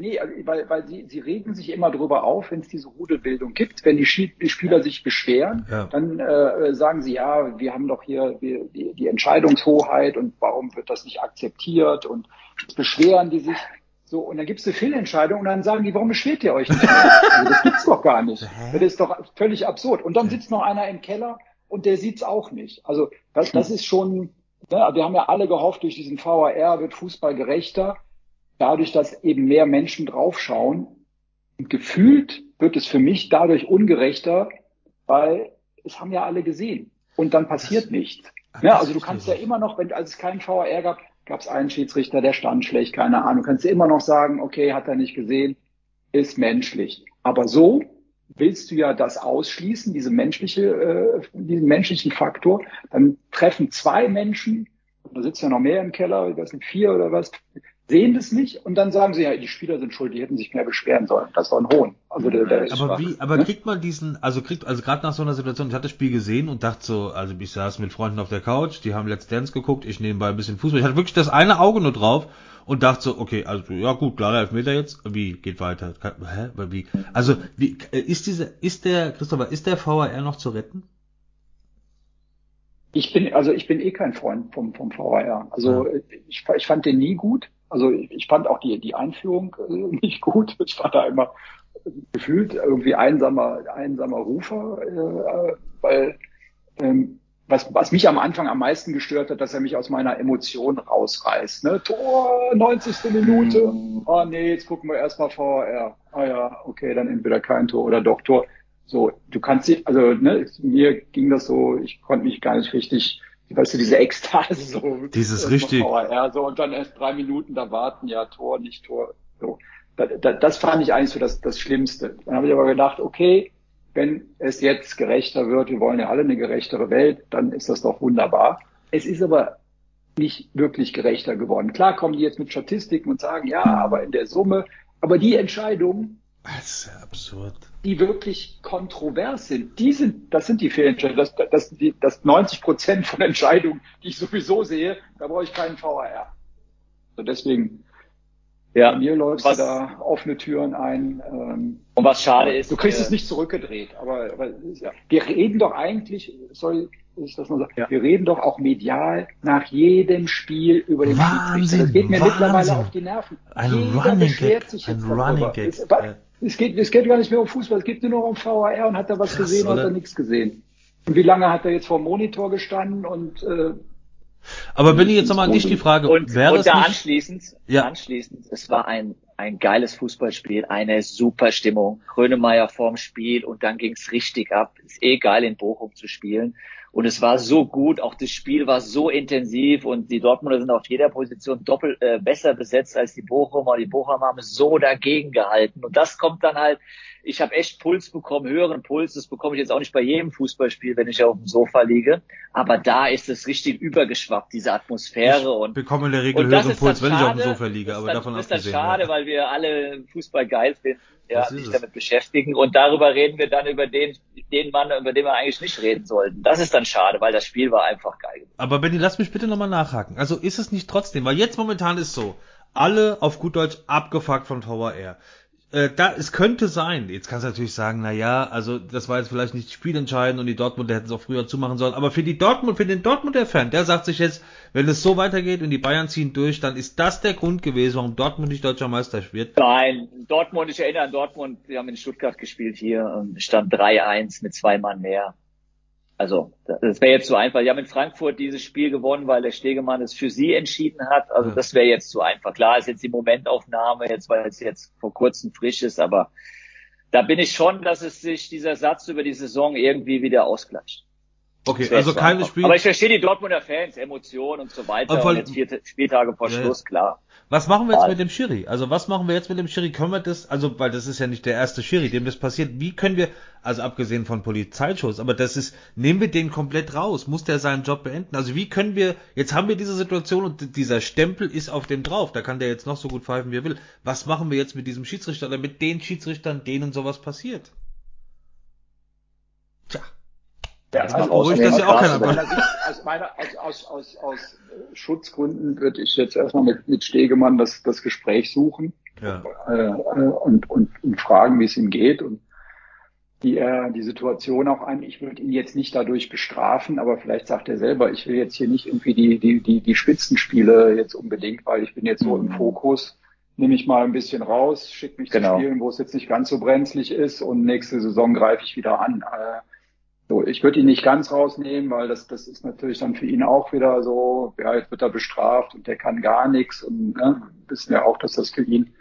Nee, also, weil, weil sie, sie regen sich immer drüber auf, wenn es diese Rudelbildung gibt. Wenn die, Spieler sich beschweren, ja. dann äh, sagen sie, ja, wir haben doch hier die, die, die Entscheidungshoheit und warum wird das nicht akzeptiert und beschweren die sich. So, und dann gibt es eine Fehlentscheidung und dann sagen die, warum beschwert ihr euch nicht? also das gibt's doch gar nicht. Das ist doch völlig absurd. Und dann sitzt noch einer im Keller und der sieht's auch nicht. Also das, das ist schon, ja, wir haben ja alle gehofft, durch diesen VAR wird Fußball gerechter dadurch, dass eben mehr Menschen draufschauen, gefühlt wird es für mich dadurch ungerechter, weil es haben ja alle gesehen und dann passiert das, nichts. Ja, also du kannst ja immer noch, wenn als es keinen VR gab, gab es einen Schiedsrichter, der stand schlecht, keine Ahnung. Du kannst immer noch sagen, okay, hat er nicht gesehen, ist menschlich. Aber so willst du ja das ausschließen, diese menschliche, äh, diesen menschlichen Faktor. Dann treffen zwei Menschen, da sitzt ja noch mehr im Keller, weiß nicht, vier oder was, sehen das nicht und dann sagen sie ja, die Spieler sind schuld, die hätten sich mehr beschweren sollen. Das war ein Hohn. Also der, der aber wie, aber ne? kriegt man diesen, also kriegt, also gerade nach so einer Situation, ich hatte das Spiel gesehen und dachte so, also ich saß mit Freunden auf der Couch, die haben Let's Dance geguckt, ich nebenbei ein bisschen Fußball. Ich hatte wirklich das eine Auge nur drauf und dachte so, okay, also ja gut, klarer Elfmeter jetzt, wie geht weiter? Hä? Wie? Also wie ist diese, ist der Christopher, ist der VAR noch zu retten? Ich bin, also ich bin eh kein Freund vom, vom VAR. Also ja. ich, ich fand den nie gut. Also ich fand auch die, die Einführung äh, nicht gut. Ich war da immer gefühlt irgendwie einsamer, einsamer Rufer, äh, weil ähm, was, was mich am Anfang am meisten gestört hat, dass er mich aus meiner Emotion rausreißt. Ne? Tor, 90. Minute. Oh nee, jetzt gucken wir erstmal VR. Ah ja, okay, dann entweder kein Tor oder doch Tor. So, du kannst dich, also ne, mir ging das so, ich konnte mich gar nicht richtig weißt du, diese Ekstase so. Dieses richtig. VR, so, und dann erst drei Minuten da warten, ja, Tor, nicht Tor, so. Das, das, das fand ich eigentlich so das, das Schlimmste. Dann habe ich aber gedacht, okay, wenn es jetzt gerechter wird, wir wollen ja alle eine gerechtere Welt, dann ist das doch wunderbar. Es ist aber nicht wirklich gerechter geworden. Klar kommen die jetzt mit Statistiken und sagen, ja, aber in der Summe, aber die Entscheidungen, das ist ja absurd. Die wirklich kontrovers sind. Die sind, das sind die Fehlentscheidungen. Das, das, die, das 90 Prozent von Entscheidungen, die ich sowieso sehe, da brauche ich keinen VAR. So deswegen, ja, mir läufst was, du da offene Türen ein. Ähm, und was schade ist. Du kriegst äh, es nicht zurückgedreht, aber, aber ja, wir reden doch eigentlich, soll ich das mal sagen, ja. wir reden doch auch medial nach jedem Spiel über den Wahnsinn, Schiedsrichter. Das geht mir Wahnsinn. mittlerweile auf die Nerven. Ein Jeder Running Gag, ein Running Gag. Es geht, es geht gar nicht mehr um Fußball, es geht nur noch um VAR und hat er was Krass, gesehen oder hat er nichts gesehen. Und wie lange hat er jetzt vor dem Monitor gestanden und äh, aber wenn ich jetzt nochmal an dich die Frage, und, wäre und da nicht, anschließend, ja. anschließend, es war ein ein geiles Fußballspiel, eine super Stimmung. Grönemeyer vorm Spiel und dann ging's richtig ab. Ist eh geil in Bochum zu spielen. Und es war so gut, auch das Spiel war so intensiv und die Dortmunder sind auf jeder Position doppelt äh, besser besetzt als die Bochumer. Die Bochumer haben so dagegen gehalten. Und das kommt dann halt, ich habe echt Puls bekommen, höheren Puls. Das bekomme ich jetzt auch nicht bei jedem Fußballspiel, wenn ich auf dem Sofa liege. Aber da ist es richtig übergeschwappt, diese Atmosphäre. Ich und bekomme in der Regel höheren Puls, wenn ich auf dem Sofa liege. Aber davon abgesehen. Das ist dann schade, ja. weil wir alle Fußball geil finden ja, sich damit beschäftigen. Und darüber reden wir dann über den, den Mann, über den wir eigentlich nicht reden sollten. Das ist dann schade, weil das Spiel war einfach geil. Aber Benny, lass mich bitte nochmal nachhaken. Also ist es nicht trotzdem, weil jetzt momentan ist so, alle auf gut Deutsch abgefuckt von Tower Air äh, da, es könnte sein, jetzt kannst du natürlich sagen, na ja, also das war jetzt vielleicht nicht spielentscheidend und die Dortmunder hätten es auch früher zumachen sollen, aber für die Dortmund, für den Dortmunder Fan, der sagt sich jetzt, wenn es so weitergeht und die Bayern ziehen durch, dann ist das der Grund gewesen, warum Dortmund nicht deutscher Meister wird. Nein, Dortmund, ich erinnere an Dortmund, wir haben in Stuttgart gespielt hier und stand 3-1 mit zwei Mann mehr. Also, das wäre jetzt zu einfach. Die haben in Frankfurt dieses Spiel gewonnen, weil der Stegemann es für sie entschieden hat. Also, das wäre jetzt zu einfach. Klar ist jetzt die Momentaufnahme, jetzt, weil es jetzt vor kurzem frisch ist, aber da bin ich schon, dass es sich dieser Satz über die Saison irgendwie wieder ausgleicht. Okay, also keine Spiel. Aber ich verstehe die Dortmunder Fans, Emotionen und so weiter. Und, und jetzt vier Spieltage vor ja, Schluss, klar. Was machen wir jetzt mit dem Schiri? Also was machen wir jetzt mit dem Schiri? Können wir das, also weil das ist ja nicht der erste Schiri, dem das passiert. Wie können wir, also abgesehen von Polizeischutz, aber das ist, nehmen wir den komplett raus? Muss der seinen Job beenden? Also wie können wir, jetzt haben wir diese Situation und dieser Stempel ist auf dem drauf. Da kann der jetzt noch so gut pfeifen, wie er will. Was machen wir jetzt mit diesem Schiedsrichter oder mit den Schiedsrichtern, denen sowas passiert? Ja, also beruhigt das ja auch keiner. Aus, meiner, aus, aus, aus, aus Schutzgründen würde ich jetzt erstmal mit, mit Stegemann das, das Gespräch suchen ja. äh, und, und, und fragen, wie es ihm geht und die er die Situation auch ein. Ich würde ihn jetzt nicht dadurch bestrafen, aber vielleicht sagt er selber, ich will jetzt hier nicht irgendwie die, die, die, die Spitzenspiele jetzt unbedingt, weil ich bin jetzt so im mhm. Fokus. Nehme ich mal ein bisschen raus, schicke mich genau. zu Spielen, wo es jetzt nicht ganz so brenzlig ist und nächste Saison greife ich wieder an. Äh, so, ich würde ihn nicht ganz rausnehmen, weil das, das ist natürlich dann für ihn auch wieder so, ja, jetzt wird er bestraft und der kann gar nichts und ne, wissen ja auch, dass das für ihn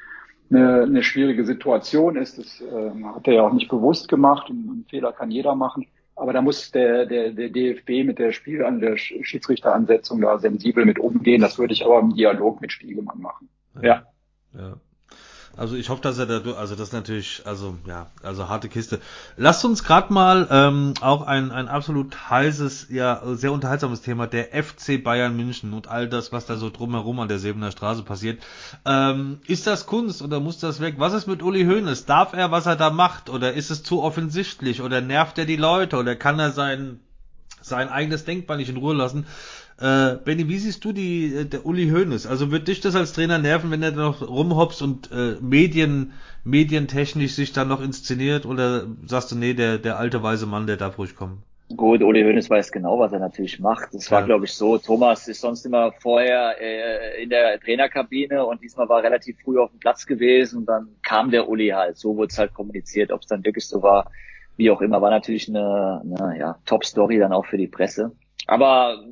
eine, eine schwierige Situation ist. Das äh, hat er ja auch nicht bewusst gemacht und einen Fehler kann jeder machen. Aber da muss der, der, der DFB mit der Spiel an der Schiedsrichteransetzung da sensibel mit umgehen. Das würde ich aber im Dialog mit Spiegelmann machen. Ja. ja. Also ich hoffe, dass er da, also das ist natürlich, also ja, also harte Kiste. Lasst uns gerade mal ähm, auch ein, ein absolut heißes, ja, sehr unterhaltsames Thema, der FC Bayern München und all das, was da so drumherum an der Sebener Straße passiert. Ähm, ist das Kunst oder muss das weg? Was ist mit Uli Hoeneß? Darf er, was er da macht? Oder ist es zu offensichtlich? Oder nervt er die Leute? Oder kann er sein, sein eigenes Denkmal nicht in Ruhe lassen? Äh, Benny, wie siehst du die, äh, der Uli Hoeneß? Also wird dich das als Trainer nerven, wenn er da noch rumhopst und äh, Medien, medientechnisch sich dann noch inszeniert? Oder sagst du, nee, der, der alte weise Mann, der darf ruhig kommen? Gut, Uli Hoeneß weiß genau, was er natürlich macht. Es war, ja. glaube ich, so, Thomas ist sonst immer vorher äh, in der Trainerkabine und diesmal war relativ früh auf dem Platz gewesen und dann kam der Uli halt. So wurde es halt kommuniziert. Ob es dann wirklich so war, wie auch immer, war natürlich eine, eine ja, Top-Story dann auch für die Presse. Aber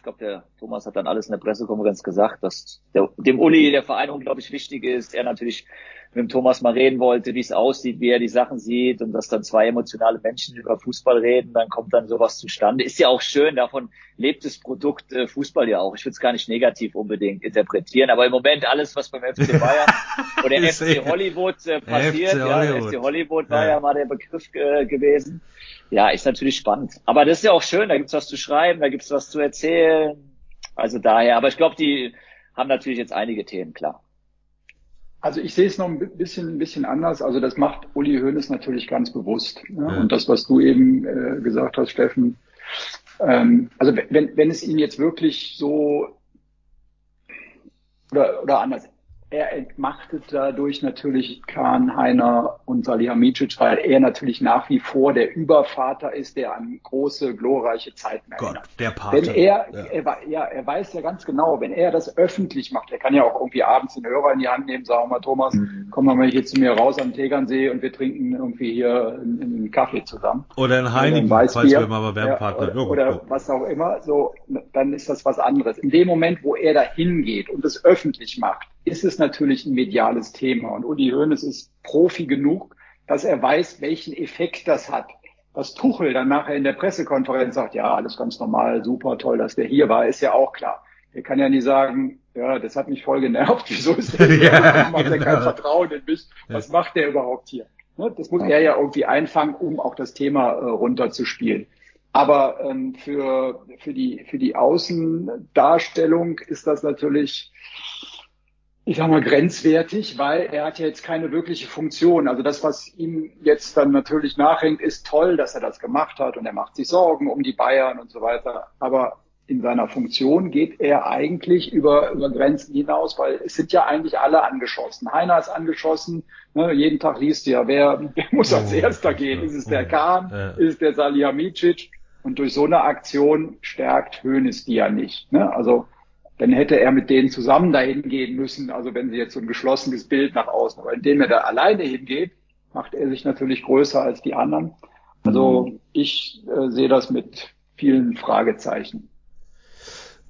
ich glaube, der Thomas hat dann alles in der Pressekonferenz gesagt, dass der, dem Uli der Verein unglaublich wichtig ist. Er natürlich mit dem Thomas mal reden wollte, wie es aussieht, wie er die Sachen sieht und dass dann zwei emotionale Menschen über Fußball reden, dann kommt dann sowas zustande. Ist ja auch schön, davon lebt das Produkt äh, Fußball ja auch. Ich will es gar nicht negativ unbedingt interpretieren, aber im Moment alles, was beim FC Bayern oder FC Hollywood äh, passiert, FC ja, Hollywood. FC Hollywood war ja. ja mal der Begriff äh, gewesen ja, ist natürlich spannend. Aber das ist ja auch schön, da gibt's was zu schreiben, da gibt's was zu erzählen. Also daher, aber ich glaube, die haben natürlich jetzt einige Themen, klar. Also ich sehe es noch ein bisschen, ein bisschen anders. Also das macht Uli Hoeneß natürlich ganz bewusst. Ja? Ja. Und das, was du eben äh, gesagt hast, Steffen, ähm, also wenn, wenn es ihn jetzt wirklich so oder, oder anders, er entmachtet dadurch natürlich Kahn, Heiner und Salihamidzic, weil er natürlich nach wie vor der Übervater ist, der an große, glorreiche Zeiten erinnert. Gott, der Pate. Wenn er, ja. er, ja, er weiß ja ganz genau, wenn er das öffentlich macht, er kann ja auch irgendwie abends den Hörer in die Hand nehmen, sagen mal, Thomas, mhm. komm mal hier zu mir raus am Tegernsee und wir trinken irgendwie hier einen, einen Kaffee zusammen. Oder ein Heinigen, falls wir mal Werbepartner ja, oder, oder was auch immer, so, dann ist das was anderes. In dem Moment, wo er da hingeht und es öffentlich macht, ist es natürlich ein mediales Thema. Und Uli Hoeneß ist Profi genug, dass er weiß, welchen Effekt das hat. dass Tuchel dann nachher in der Pressekonferenz sagt, ja, alles ganz normal, super, toll, dass der hier war, ist ja auch klar. Der kann ja nie sagen, ja, das hat mich voll genervt, wieso ist der hier? ja, Warum hat genau. kein Vertrauen in mich? Was ja. macht der überhaupt hier? Ne, das muss er ja irgendwie einfangen, um auch das Thema äh, runterzuspielen. Aber ähm, für, für, die, für die Außendarstellung ist das natürlich ich sag mal, grenzwertig, weil er hat ja jetzt keine wirkliche Funktion. Also das, was ihm jetzt dann natürlich nachhängt, ist toll, dass er das gemacht hat und er macht sich Sorgen um die Bayern und so weiter. Aber in seiner Funktion geht er eigentlich über, über Grenzen hinaus, weil es sind ja eigentlich alle angeschossen. Heiner ist angeschossen, ne, jeden Tag liest du ja, wer, wer muss als erster gehen? Ist es der Kahn? Ist es der Salihamidzic? Und durch so eine Aktion stärkt Hönes die ja nicht. Ne? Also dann hätte er mit denen zusammen dahin gehen müssen. Also wenn sie jetzt so ein geschlossenes Bild nach außen, aber indem er da alleine hingeht, macht er sich natürlich größer als die anderen. Also mhm. ich äh, sehe das mit vielen Fragezeichen.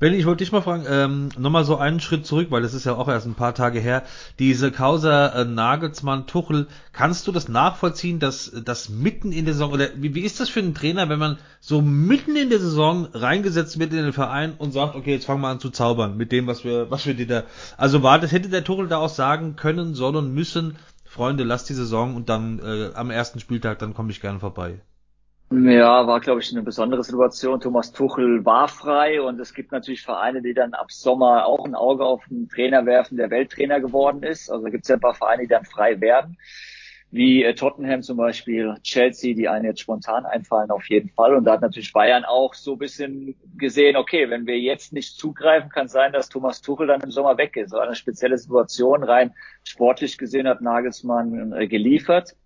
Benny, ich wollte dich mal fragen, ähm, nochmal so einen Schritt zurück, weil das ist ja auch erst ein paar Tage her. Diese Causa äh, Nagelsmann-Tuchel, kannst du das nachvollziehen, dass das mitten in der Saison, oder wie, wie ist das für einen Trainer, wenn man so mitten in der Saison reingesetzt wird in den Verein und sagt, okay, jetzt fangen wir an zu zaubern mit dem, was wir, was wir dir da, also war das, hätte der Tuchel da auch sagen können, sollen, müssen, Freunde, lasst die Saison und dann äh, am ersten Spieltag, dann komme ich gerne vorbei. Ja, war, glaube ich, eine besondere Situation. Thomas Tuchel war frei und es gibt natürlich Vereine, die dann ab Sommer auch ein Auge auf einen Trainer werfen, der Welttrainer geworden ist. Also gibt es ja ein paar Vereine, die dann frei werden, wie äh, Tottenham zum Beispiel, Chelsea, die einen jetzt spontan einfallen auf jeden Fall. Und da hat natürlich Bayern auch so ein bisschen gesehen, okay, wenn wir jetzt nicht zugreifen, kann sein, dass Thomas Tuchel dann im Sommer weg ist. So eine spezielle Situation, rein sportlich gesehen hat Nagelsmann äh, geliefert.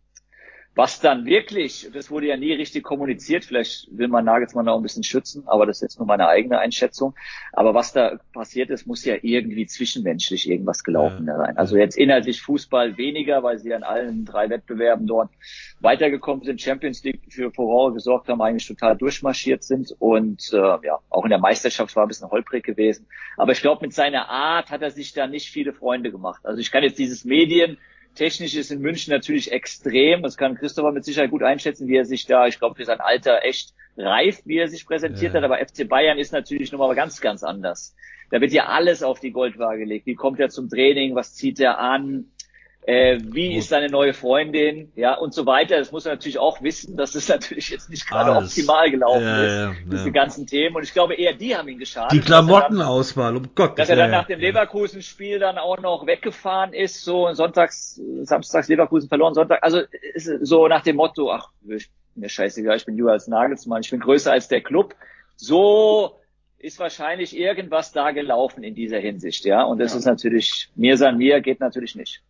Was dann wirklich, das wurde ja nie richtig kommuniziert, vielleicht will man Nagelsmann auch ein bisschen schützen, aber das ist jetzt nur meine eigene Einschätzung. Aber was da passiert ist, muss ja irgendwie zwischenmenschlich irgendwas gelaufen ja. sein. Also jetzt inhaltlich Fußball weniger, weil sie an allen drei Wettbewerben dort weitergekommen sind, Champions League für Furore gesorgt haben, eigentlich total durchmarschiert sind und äh, ja, auch in der Meisterschaft war ein bisschen holprig gewesen. Aber ich glaube, mit seiner Art hat er sich da nicht viele Freunde gemacht. Also ich kann jetzt dieses Medien Technisch ist in München natürlich extrem. Das kann Christopher mit Sicherheit gut einschätzen, wie er sich da, ich glaube, für sein Alter echt reift, wie er sich präsentiert ja. hat. Aber FC Bayern ist natürlich nochmal ganz, ganz anders. Da wird ja alles auf die Goldwaage gelegt. Wie kommt er zum Training? Was zieht er an? Äh, wie ist seine neue Freundin, ja, und so weiter. Das muss er natürlich auch wissen, dass es natürlich jetzt nicht gerade Alles. optimal gelaufen ja, ist, ja, diese ja. ganzen Themen. Und ich glaube, eher die haben ihn geschadet. Die Klamottenauswahl, um Gott. Dass er dann nach dem Leverkusen-Spiel dann auch noch weggefahren ist, so sonntags, samstags Leverkusen verloren, Sonntag, also so nach dem Motto, ach, mir scheißegal, ich bin Jura als Nagelsmann, ich bin größer als der Club. So ist wahrscheinlich irgendwas da gelaufen in dieser Hinsicht, ja. Und das ist natürlich, mir san mir geht natürlich nicht.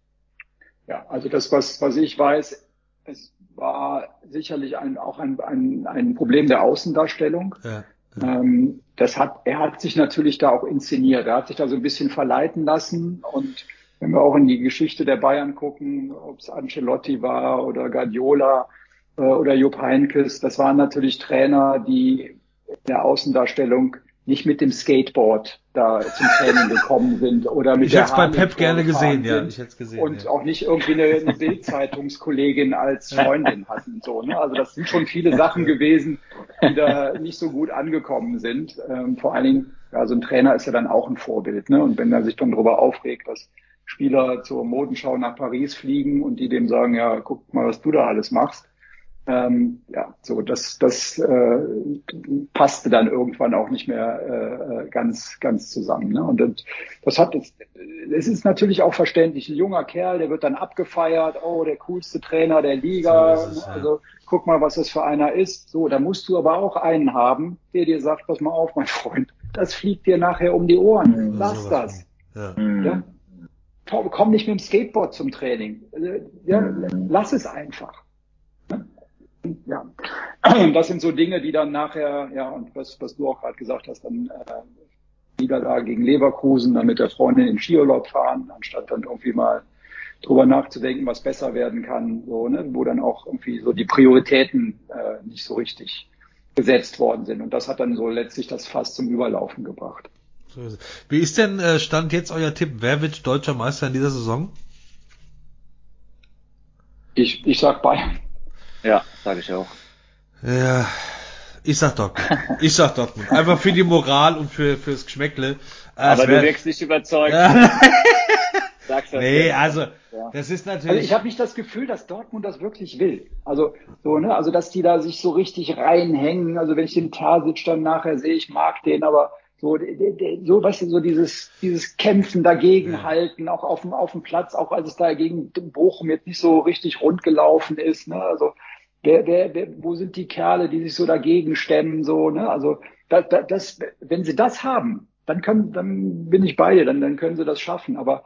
Ja, also das, was, was ich weiß, es war sicherlich ein, auch ein, ein, ein Problem der Außendarstellung. Ja, ja. Ähm, das hat, er hat sich natürlich da auch inszeniert. Er hat sich da so ein bisschen verleiten lassen. Und wenn wir auch in die Geschichte der Bayern gucken, ob es Ancelotti war oder Guardiola äh, oder Jupp Heynckes, das waren natürlich Trainer, die in der Außendarstellung nicht mit dem Skateboard da zum Training gekommen sind oder mit ich der Ich hätte es bei Pep gerne gesehen, ja. Ich hätte gesehen. Und ja. auch nicht irgendwie eine, eine Bildzeitungskollegin als Freundin hatten, so, ne? Also das sind schon viele Sachen gewesen, die da nicht so gut angekommen sind. Ähm, vor allen Dingen, ja, so ein Trainer ist ja dann auch ein Vorbild, ne? Und wenn er sich dann darüber aufregt, dass Spieler zur Modenschau nach Paris fliegen und die dem sagen, ja, guck mal, was du da alles machst, ähm, ja, so das, das äh, passte dann irgendwann auch nicht mehr äh, ganz, ganz zusammen. Ne? Und das, das hat es ist natürlich auch verständlich. Ein junger Kerl, der wird dann abgefeiert, oh, der coolste Trainer der Liga. So es, also guck mal, was das für einer ist. So, da musst du aber auch einen haben, der dir sagt, pass mal auf, mein Freund, das fliegt dir nachher um die Ohren. Mhm, Lass das. Ja. ja. Komm nicht mit dem Skateboard zum Training. Ja, mhm. lass es einfach ja, das sind so Dinge, die dann nachher, ja, und was, was du auch gerade gesagt hast, dann äh, Niederlage gegen Leverkusen, dann mit der Freundin in Skiurlaub fahren, anstatt dann irgendwie mal drüber nachzudenken, was besser werden kann, so, ne, wo dann auch irgendwie so die Prioritäten äh, nicht so richtig gesetzt worden sind. Und das hat dann so letztlich das Fass zum Überlaufen gebracht. Wie ist denn äh, Stand jetzt euer Tipp? Wer wird deutscher Meister in dieser Saison? Ich, ich sag Bayern. Ja, sage ich auch. Ja, ich sag Dortmund. Ich sag Dortmund. Einfach für die Moral und für fürs Geschmäckle. Äh, Aber du wirkst nicht überzeugt. Sag's das nee, ja. also das ist natürlich. Also ich habe nicht das Gefühl, dass Dortmund das wirklich will. Also so, ne, also dass die da sich so richtig reinhängen. Also wenn ich den Terzic dann nachher sehe, ich mag den, aber so, so, weißt du, so dieses, dieses Kämpfen dagegenhalten, auch auf dem, auf dem Platz, auch als es da gegen Bochum jetzt nicht so richtig rund gelaufen ist, ne, also, wer, wer, wer, wo sind die Kerle, die sich so dagegen stemmen, so, ne, also, das, das, wenn sie das haben, dann können, dann bin ich bei dir, dann, dann können sie das schaffen, aber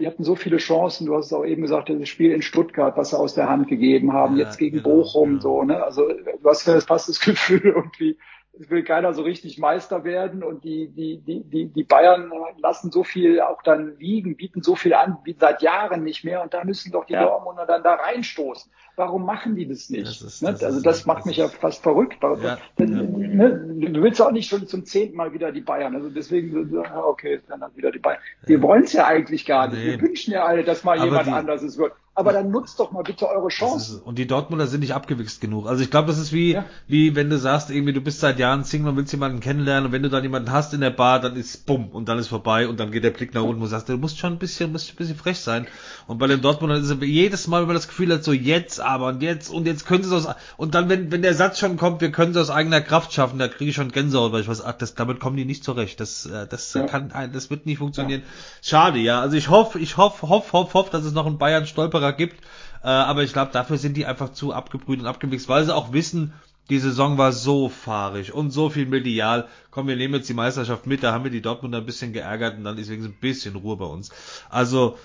die hatten so viele Chancen, du hast es auch eben gesagt, das Spiel in Stuttgart, was sie aus der Hand gegeben haben, ja, jetzt gegen genau, Bochum, genau. so, ne, also, du hast fast das Gefühl irgendwie, es will keiner so richtig Meister werden und die, die, die, die, die Bayern lassen so viel auch dann liegen, bieten so viel an, wie seit Jahren nicht mehr und da müssen doch die ja. Dortmunder dann da reinstoßen. Warum machen die das nicht? Das ist, ne? das also das ist, macht das mich ja fast verrückt. Ja, ja. Ne? Du willst auch nicht schon zum zehnten Mal wieder die Bayern. Also deswegen, okay, dann wieder die Bayern. Wir wollen es ja eigentlich gar nicht. Nee. Wir wünschen ja alle, dass mal Aber jemand die, anderes wird aber dann nutzt doch mal bitte eure Chancen. und die Dortmunder sind nicht abgewichst genug. Also ich glaube, das ist wie, ja. wie wenn du sagst, irgendwie, du bist seit Jahren Single und willst jemanden kennenlernen und wenn du dann jemanden hast in der Bar, dann ist bumm und dann ist vorbei und dann geht der Blick nach unten und sagst, du musst schon ein bisschen, musst ein bisschen frech sein. Und bei den Dortmundern ist es jedes Mal, wenn man das Gefühl hat, so jetzt aber und jetzt und jetzt können sie es aus, und dann, wenn, wenn der Satz schon kommt, wir können es aus eigener Kraft schaffen, da kriege ich schon Gänsehaut, weil ich weiß, ach, das, damit kommen die nicht zurecht. Das, äh, das ja. kann, das wird nicht funktionieren. Ja. Schade, ja. Also ich hoffe, ich hoffe, hoffe, hoffe, hoffe, dass es noch einen Bayern Stolperer gibt äh, aber ich glaube, dafür sind die einfach zu abgebrüht und abgewichst, weil sie auch wissen, die Saison war so fahrig und so viel medial. Komm, wir nehmen jetzt die Meisterschaft mit, da haben wir die Dortmunder ein bisschen geärgert und dann ist wenigstens ein bisschen Ruhe bei uns. Also,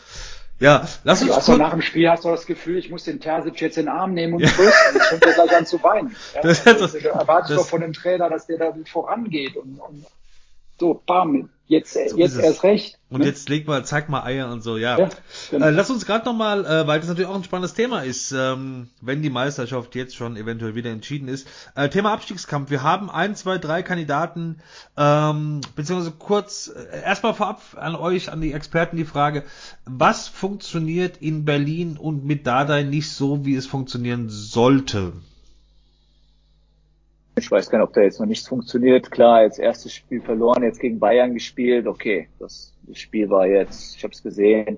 ja, lass uns. Du hast doch nach dem Spiel hast du das Gefühl, ich muss den Terzic jetzt in den Arm nehmen und trösten. Ich fängt gleich an zu weinen. Ja, das, das, das, erwartet doch von dem Trainer, dass der da vorangeht und, und so, bam, Jetzt, so jetzt erst recht. Und ne? jetzt leg mal, zeig mal Eier und so, ja. ja genau. äh, lass uns gerade nochmal, äh, weil das natürlich auch ein spannendes Thema ist, ähm, wenn die Meisterschaft jetzt schon eventuell wieder entschieden ist. Äh, Thema Abstiegskampf. Wir haben ein, zwei, drei Kandidaten, ähm, beziehungsweise kurz, äh, erstmal vorab an euch, an die Experten die Frage, was funktioniert in Berlin und mit Dardai nicht so, wie es funktionieren sollte? Ich weiß gar nicht, ob da jetzt noch nichts funktioniert. Klar, jetzt erstes Spiel verloren, jetzt gegen Bayern gespielt. Okay, das, Spiel war jetzt, ich habe es gesehen.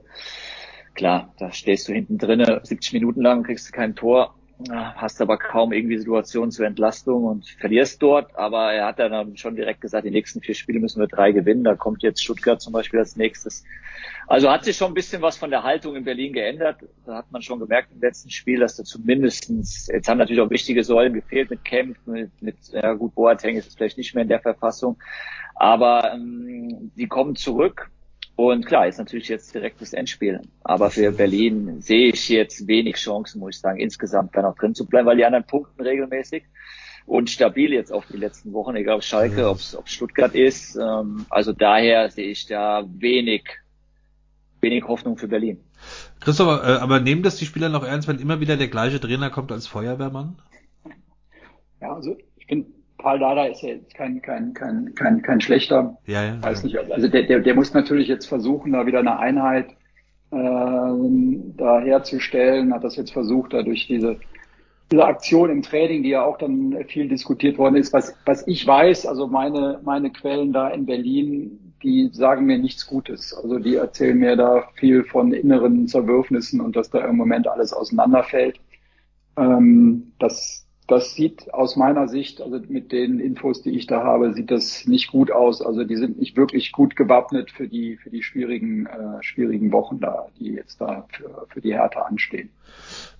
Klar, da stehst du hinten drinnen, 70 Minuten lang, kriegst du kein Tor, hast aber kaum irgendwie Situationen zur Entlastung und verlierst dort. Aber er hat dann schon direkt gesagt, die nächsten vier Spiele müssen wir drei gewinnen. Da kommt jetzt Stuttgart zum Beispiel als nächstes. Also hat sich schon ein bisschen was von der Haltung in Berlin geändert. Da hat man schon gemerkt im letzten Spiel, dass da zumindestens jetzt haben natürlich auch wichtige Säulen gefehlt mit Kemp, mit, mit ja gut, Boateng ist es vielleicht nicht mehr in der Verfassung, aber ähm, die kommen zurück. Und klar, ist natürlich jetzt direkt das Endspiel. Aber für Berlin sehe ich jetzt wenig Chancen, muss ich sagen, insgesamt da noch drin zu bleiben, weil die anderen punkten regelmäßig und stabil jetzt auch die letzten Wochen, egal ob Schalke, ob es Stuttgart ist. Ähm, also daher sehe ich da wenig wenig Hoffnung für Berlin. Christoph, äh, aber nehmen das die Spieler noch ernst, wenn immer wieder der gleiche Trainer kommt als Feuerwehrmann? Ja, also ich finde, Paul Dada ist ja jetzt kein, kein, kein, kein, kein schlechter. Ja, ja. Weiß nicht, also der, der, der muss natürlich jetzt versuchen, da wieder eine Einheit äh, da herzustellen, hat das jetzt versucht, da durch diese diese Aktion im Training, die ja auch dann viel diskutiert worden ist, was, was ich weiß, also meine, meine Quellen da in Berlin, die sagen mir nichts Gutes. Also die erzählen mir da viel von inneren Zerwürfnissen und dass da im Moment alles auseinanderfällt. Ähm, das, das sieht aus meiner Sicht, also mit den Infos, die ich da habe, sieht das nicht gut aus. Also die sind nicht wirklich gut gewappnet für die, für die schwierigen, äh, schwierigen Wochen da, die jetzt da für, für die Härte anstehen.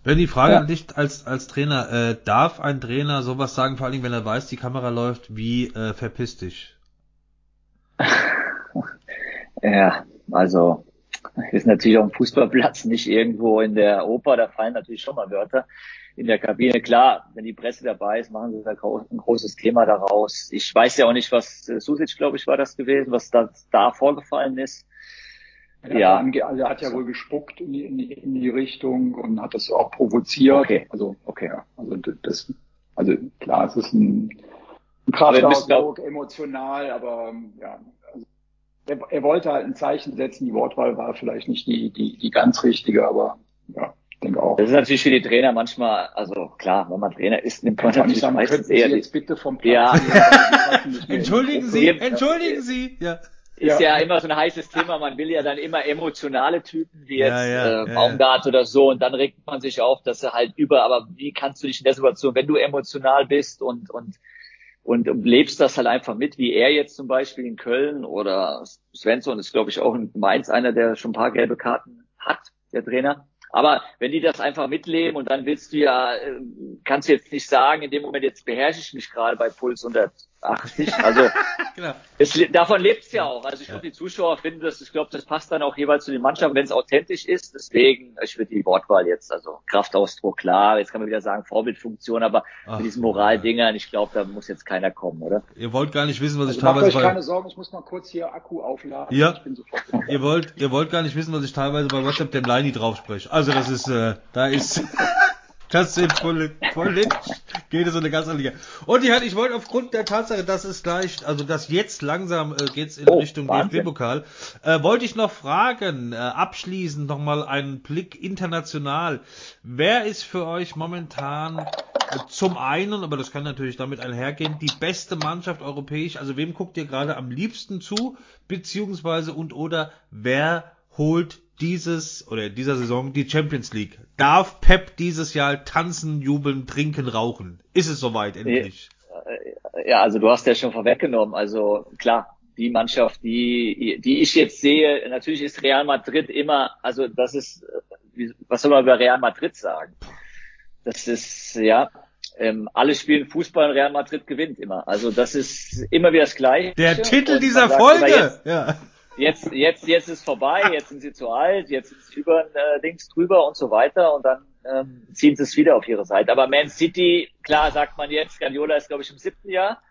Wenn die Frage ja. an dich als, als Trainer, äh, darf ein Trainer sowas sagen, vor allem wenn er weiß, die Kamera läuft, wie äh, verpiss dich? Ja, also ist natürlich auf dem Fußballplatz, nicht irgendwo in der Oper, da fallen natürlich schon mal Wörter. In der Kabine, klar, wenn die Presse dabei ist, machen sie da ein großes Thema daraus. Ich weiß ja auch nicht, was äh, Susic, glaube ich, war das gewesen, was da, da vorgefallen ist. Er ja. Hat also er hat ja wohl gespuckt in die, in, die, in die Richtung und hat das auch provoziert. Okay. Also, okay, ja. Also das, also klar, es ist ein, ein Kraftausdruck, emotional, aber ja, er, er wollte halt ein Zeichen setzen. Die Wortwahl war vielleicht nicht die, die, die ganz richtige, aber ja, denke auch. Das ist natürlich für die Trainer manchmal, also klar, wenn man Trainer ist, nimmt man natürlich sagen, meistens eher Sie jetzt bitte vom Platz. Ja. entschuldigen Sie, entschuldigen Sie, ja. Ist ja. ja. immer so ein heißes Thema. Man will ja dann immer emotionale Typen, wie jetzt ja, ja, äh, Baumgart oder so. Und dann regt man sich auf, dass er halt über, aber wie kannst du dich in der Situation, wenn du emotional bist und, und, und lebst das halt einfach mit, wie er jetzt zum Beispiel in Köln oder Svensson ist, glaube ich, auch in Mainz einer, der schon ein paar gelbe Karten hat, der Trainer. Aber wenn die das einfach mitleben und dann willst du ja, äh, kannst du jetzt nicht sagen, in dem Moment jetzt beherrsche ich mich gerade bei Puls 180. Also genau. es, davon lebt es ja auch. Also ich ja. glaube, die Zuschauer finden das, ich glaube, das passt dann auch jeweils zu den Mannschaften, wenn es authentisch ist. Deswegen, ich würde die Wortwahl jetzt, also Kraftausdruck, klar, jetzt kann man wieder sagen Vorbildfunktion, aber Ach, mit diesen Moraldingern, ich glaube, da muss jetzt keiner kommen, oder? Ihr wollt gar nicht wissen, was also ich teilweise... Macht euch keine Sorgen, ich muss mal kurz hier Akku aufladen. Ja. ihr wollt, ihr wollt gar nicht wissen, was ich teilweise bei WhatsApp dem Leini drauf spreche. Also das ist, äh, da ist, das sind voll, voll geht es in eine ganz andere Liga. Und ich, ich wollte aufgrund der Tatsache, dass es gleich, also dass jetzt langsam äh, geht's in oh, Richtung DFB-Pokal, äh, wollte ich noch fragen, äh, abschließend nochmal einen Blick international. Wer ist für euch momentan äh, zum einen, aber das kann natürlich damit einhergehen, die beste Mannschaft europäisch? Also wem guckt ihr gerade am liebsten zu, beziehungsweise und oder wer holt dieses oder dieser Saison die Champions League. Darf Pep dieses Jahr tanzen, jubeln, trinken, rauchen? Ist es soweit endlich? Ja, also du hast ja schon vorweggenommen. Also klar, die Mannschaft, die, die ich jetzt sehe, natürlich ist Real Madrid immer, also das ist, was soll man über Real Madrid sagen? Das ist, ja, ähm, alle spielen Fußball und Real Madrid gewinnt immer. Also das ist immer wieder das Gleiche. Der Titel dieser Folge! Jetzt, ja jetzt, jetzt, jetzt ist vorbei, jetzt sind sie zu alt, jetzt sind sie über äh, Dings drüber und so weiter und dann ähm, ziehen sie es wieder auf ihre Seite. Aber Man City, klar sagt man jetzt, Guardiola ist glaube ich im siebten Jahr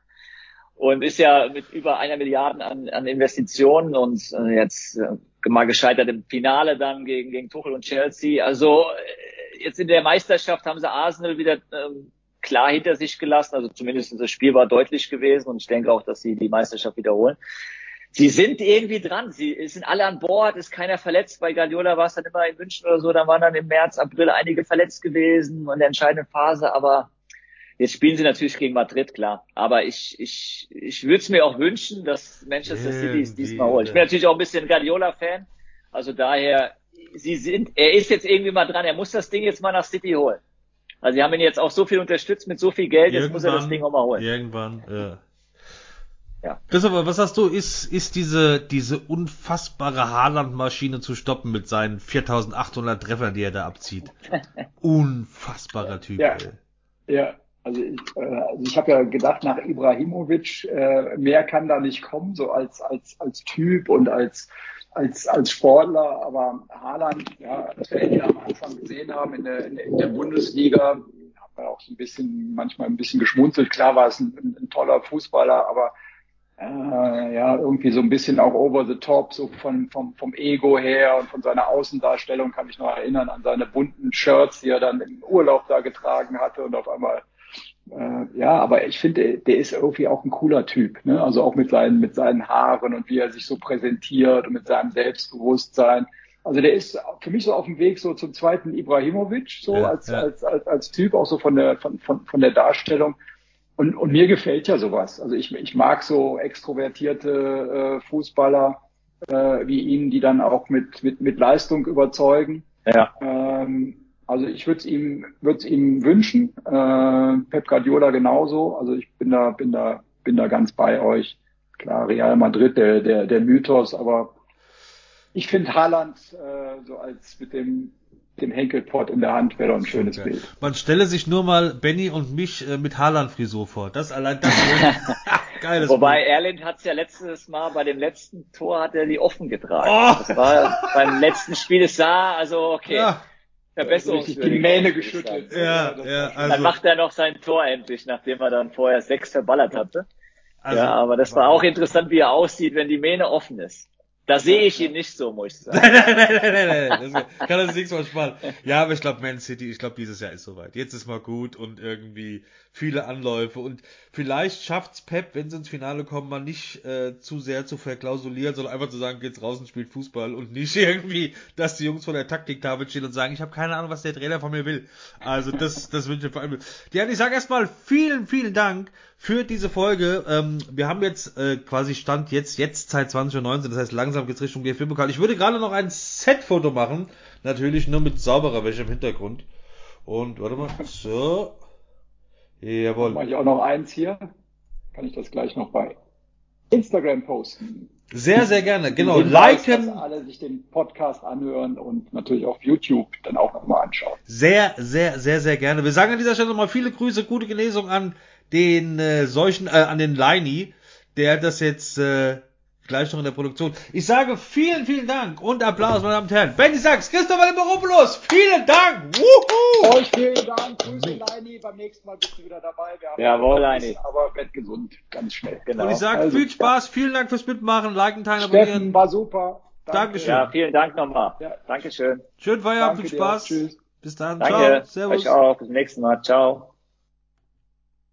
und ist ja mit über einer Milliarde an, an Investitionen und äh, jetzt äh, mal gescheitert im Finale dann gegen, gegen Tuchel und Chelsea. Also äh, jetzt in der Meisterschaft haben sie Arsenal wieder ähm, klar hinter sich gelassen. Also zumindest das Spiel war deutlich gewesen und ich denke auch, dass sie die Meisterschaft wiederholen sie sind irgendwie dran. Sie sind alle an Bord, ist keiner verletzt. Bei Guardiola war es dann immer in München oder so, dann waren dann im März, April einige verletzt gewesen in der entscheidenden Phase, aber jetzt spielen sie natürlich gegen Madrid, klar. Aber ich, ich, ich würde es mir auch wünschen, dass Manchester City es diesmal holt. Ich bin natürlich auch ein bisschen Guardiola-Fan, also daher, sie sind, er ist jetzt irgendwie mal dran, er muss das Ding jetzt mal nach City holen. Also sie haben ihn jetzt auch so viel unterstützt mit so viel Geld, jetzt muss er das Ding auch mal holen. Irgendwann, ja. Ja. Christopher, was sagst du, ist, ist diese, diese unfassbare Haaland-Maschine zu stoppen mit seinen 4800 Treffern, die er da abzieht? Unfassbarer Typ, ja. Ey. Ja, also ich, äh, also ich habe ja gedacht, nach Ibrahimovic, äh, mehr kann da nicht kommen, so als, als, als Typ und als, als, als Sportler, aber Haaland, ja, was wir ja am Anfang gesehen haben in der, in der Bundesliga, haben wir auch so ein bisschen, manchmal ein bisschen geschmunzelt. Klar war es ein, ein, ein toller Fußballer, aber äh, ja, irgendwie so ein bisschen auch over the top, so von, vom, vom Ego her und von seiner Außendarstellung kann ich noch erinnern an seine bunten Shirts, die er dann im Urlaub da getragen hatte und auf einmal, äh, ja, aber ich finde, der ist irgendwie auch ein cooler Typ, ne? also auch mit seinen, mit seinen Haaren und wie er sich so präsentiert und mit seinem Selbstbewusstsein. Also der ist für mich so auf dem Weg so zum zweiten Ibrahimovic, so ja, als, ja. Als, als, als Typ, auch so von der, von, von, von der Darstellung. Und, und mir gefällt ja sowas. Also ich, ich mag so extrovertierte äh, Fußballer äh, wie ihn, die dann auch mit, mit, mit Leistung überzeugen. Ja. Ähm, also ich würde es ihm, würd's ihm wünschen. Äh, Pep Guardiola genauso. Also ich bin da, bin da, bin da ganz bei euch. Klar, Real Madrid, der, der, der Mythos, aber ich finde Haaland äh, so als mit dem dem Henkelpott in der Hand wäre doch ein schönes okay. Bild. Man stelle sich nur mal Benny und mich äh, mit Haaland-Frisur vor. Das allein das geiles Wobei Bild. Erland hat es ja letztes Mal bei dem letzten Tor hat er die offen getragen. Oh. Das war beim letzten Spiel, es sah, also okay. Ja. Verbesserungswürdig. Die Mähne geschüttelt. Ja, ja, also. Dann macht er noch sein Tor endlich, nachdem er dann vorher sechs verballert hatte. Also, ja, aber das war auch interessant, wie er aussieht, wenn die Mähne offen ist. Da sehe ich ihn nicht so, muss ich sagen. nein, nein, nein, nein, nein. Das kann das nächste Mal spannend. Ja, aber ich glaube, Man City, ich glaube, dieses Jahr ist soweit. Jetzt ist mal gut und irgendwie viele Anläufe und vielleicht schafft's Pep, wenn sie ins Finale kommen, mal nicht äh, zu sehr zu verklausulieren, sondern einfach zu sagen, geht's raus und spielt Fußball und nicht irgendwie, dass die Jungs vor der Taktiktafel stehen und sagen, ich habe keine Ahnung, was der Trainer von mir will. Also das, das wünsche ich vor allem. Ja, ich sage erstmal vielen, vielen Dank für diese Folge. Ähm, wir haben jetzt äh, quasi Stand jetzt, jetzt Zeit 20.19 Uhr, das heißt langsam geht's Richtung DFB-Pokal. Ich würde gerade noch ein Set-Foto machen, natürlich nur mit sauberer Wäsche im Hintergrund. Und warte mal, so. Jawohl. Mache ich auch noch eins hier. Kann ich das gleich noch bei Instagram posten. Sehr, sehr gerne. Genau. Liken. Dass alle sich den Podcast anhören und natürlich auf YouTube dann auch nochmal anschauen. Sehr, sehr, sehr, sehr gerne. Wir sagen an dieser Stelle nochmal viele Grüße, gute Genesung an den äh, solchen, äh, an den Leini, der das jetzt äh, gleich noch in der Produktion. Ich sage vielen, vielen Dank und Applaus, meine Damen und Herren. Benny Sachs, Christopher Limberopoulos, vielen Dank. Wuhu! Euch vielen Dank. Grüße, Leini. Beim nächsten Mal bist du wieder dabei. Wir haben Jawohl, Leini. Aber werd gesund, ganz schnell. Genau. Und ich sage also, viel Spaß, vielen Dank fürs Mitmachen, liken, teilen, abonnieren. Steffen, war super. Danke. Dankeschön. Ja, vielen Dank nochmal. Ja. Dankeschön. Schönen Feierabend, viel Spaß. Tschüss. Bis dann. Danke. Ciao. Servus. Euch auch. Bis zum nächsten Mal. Ciao.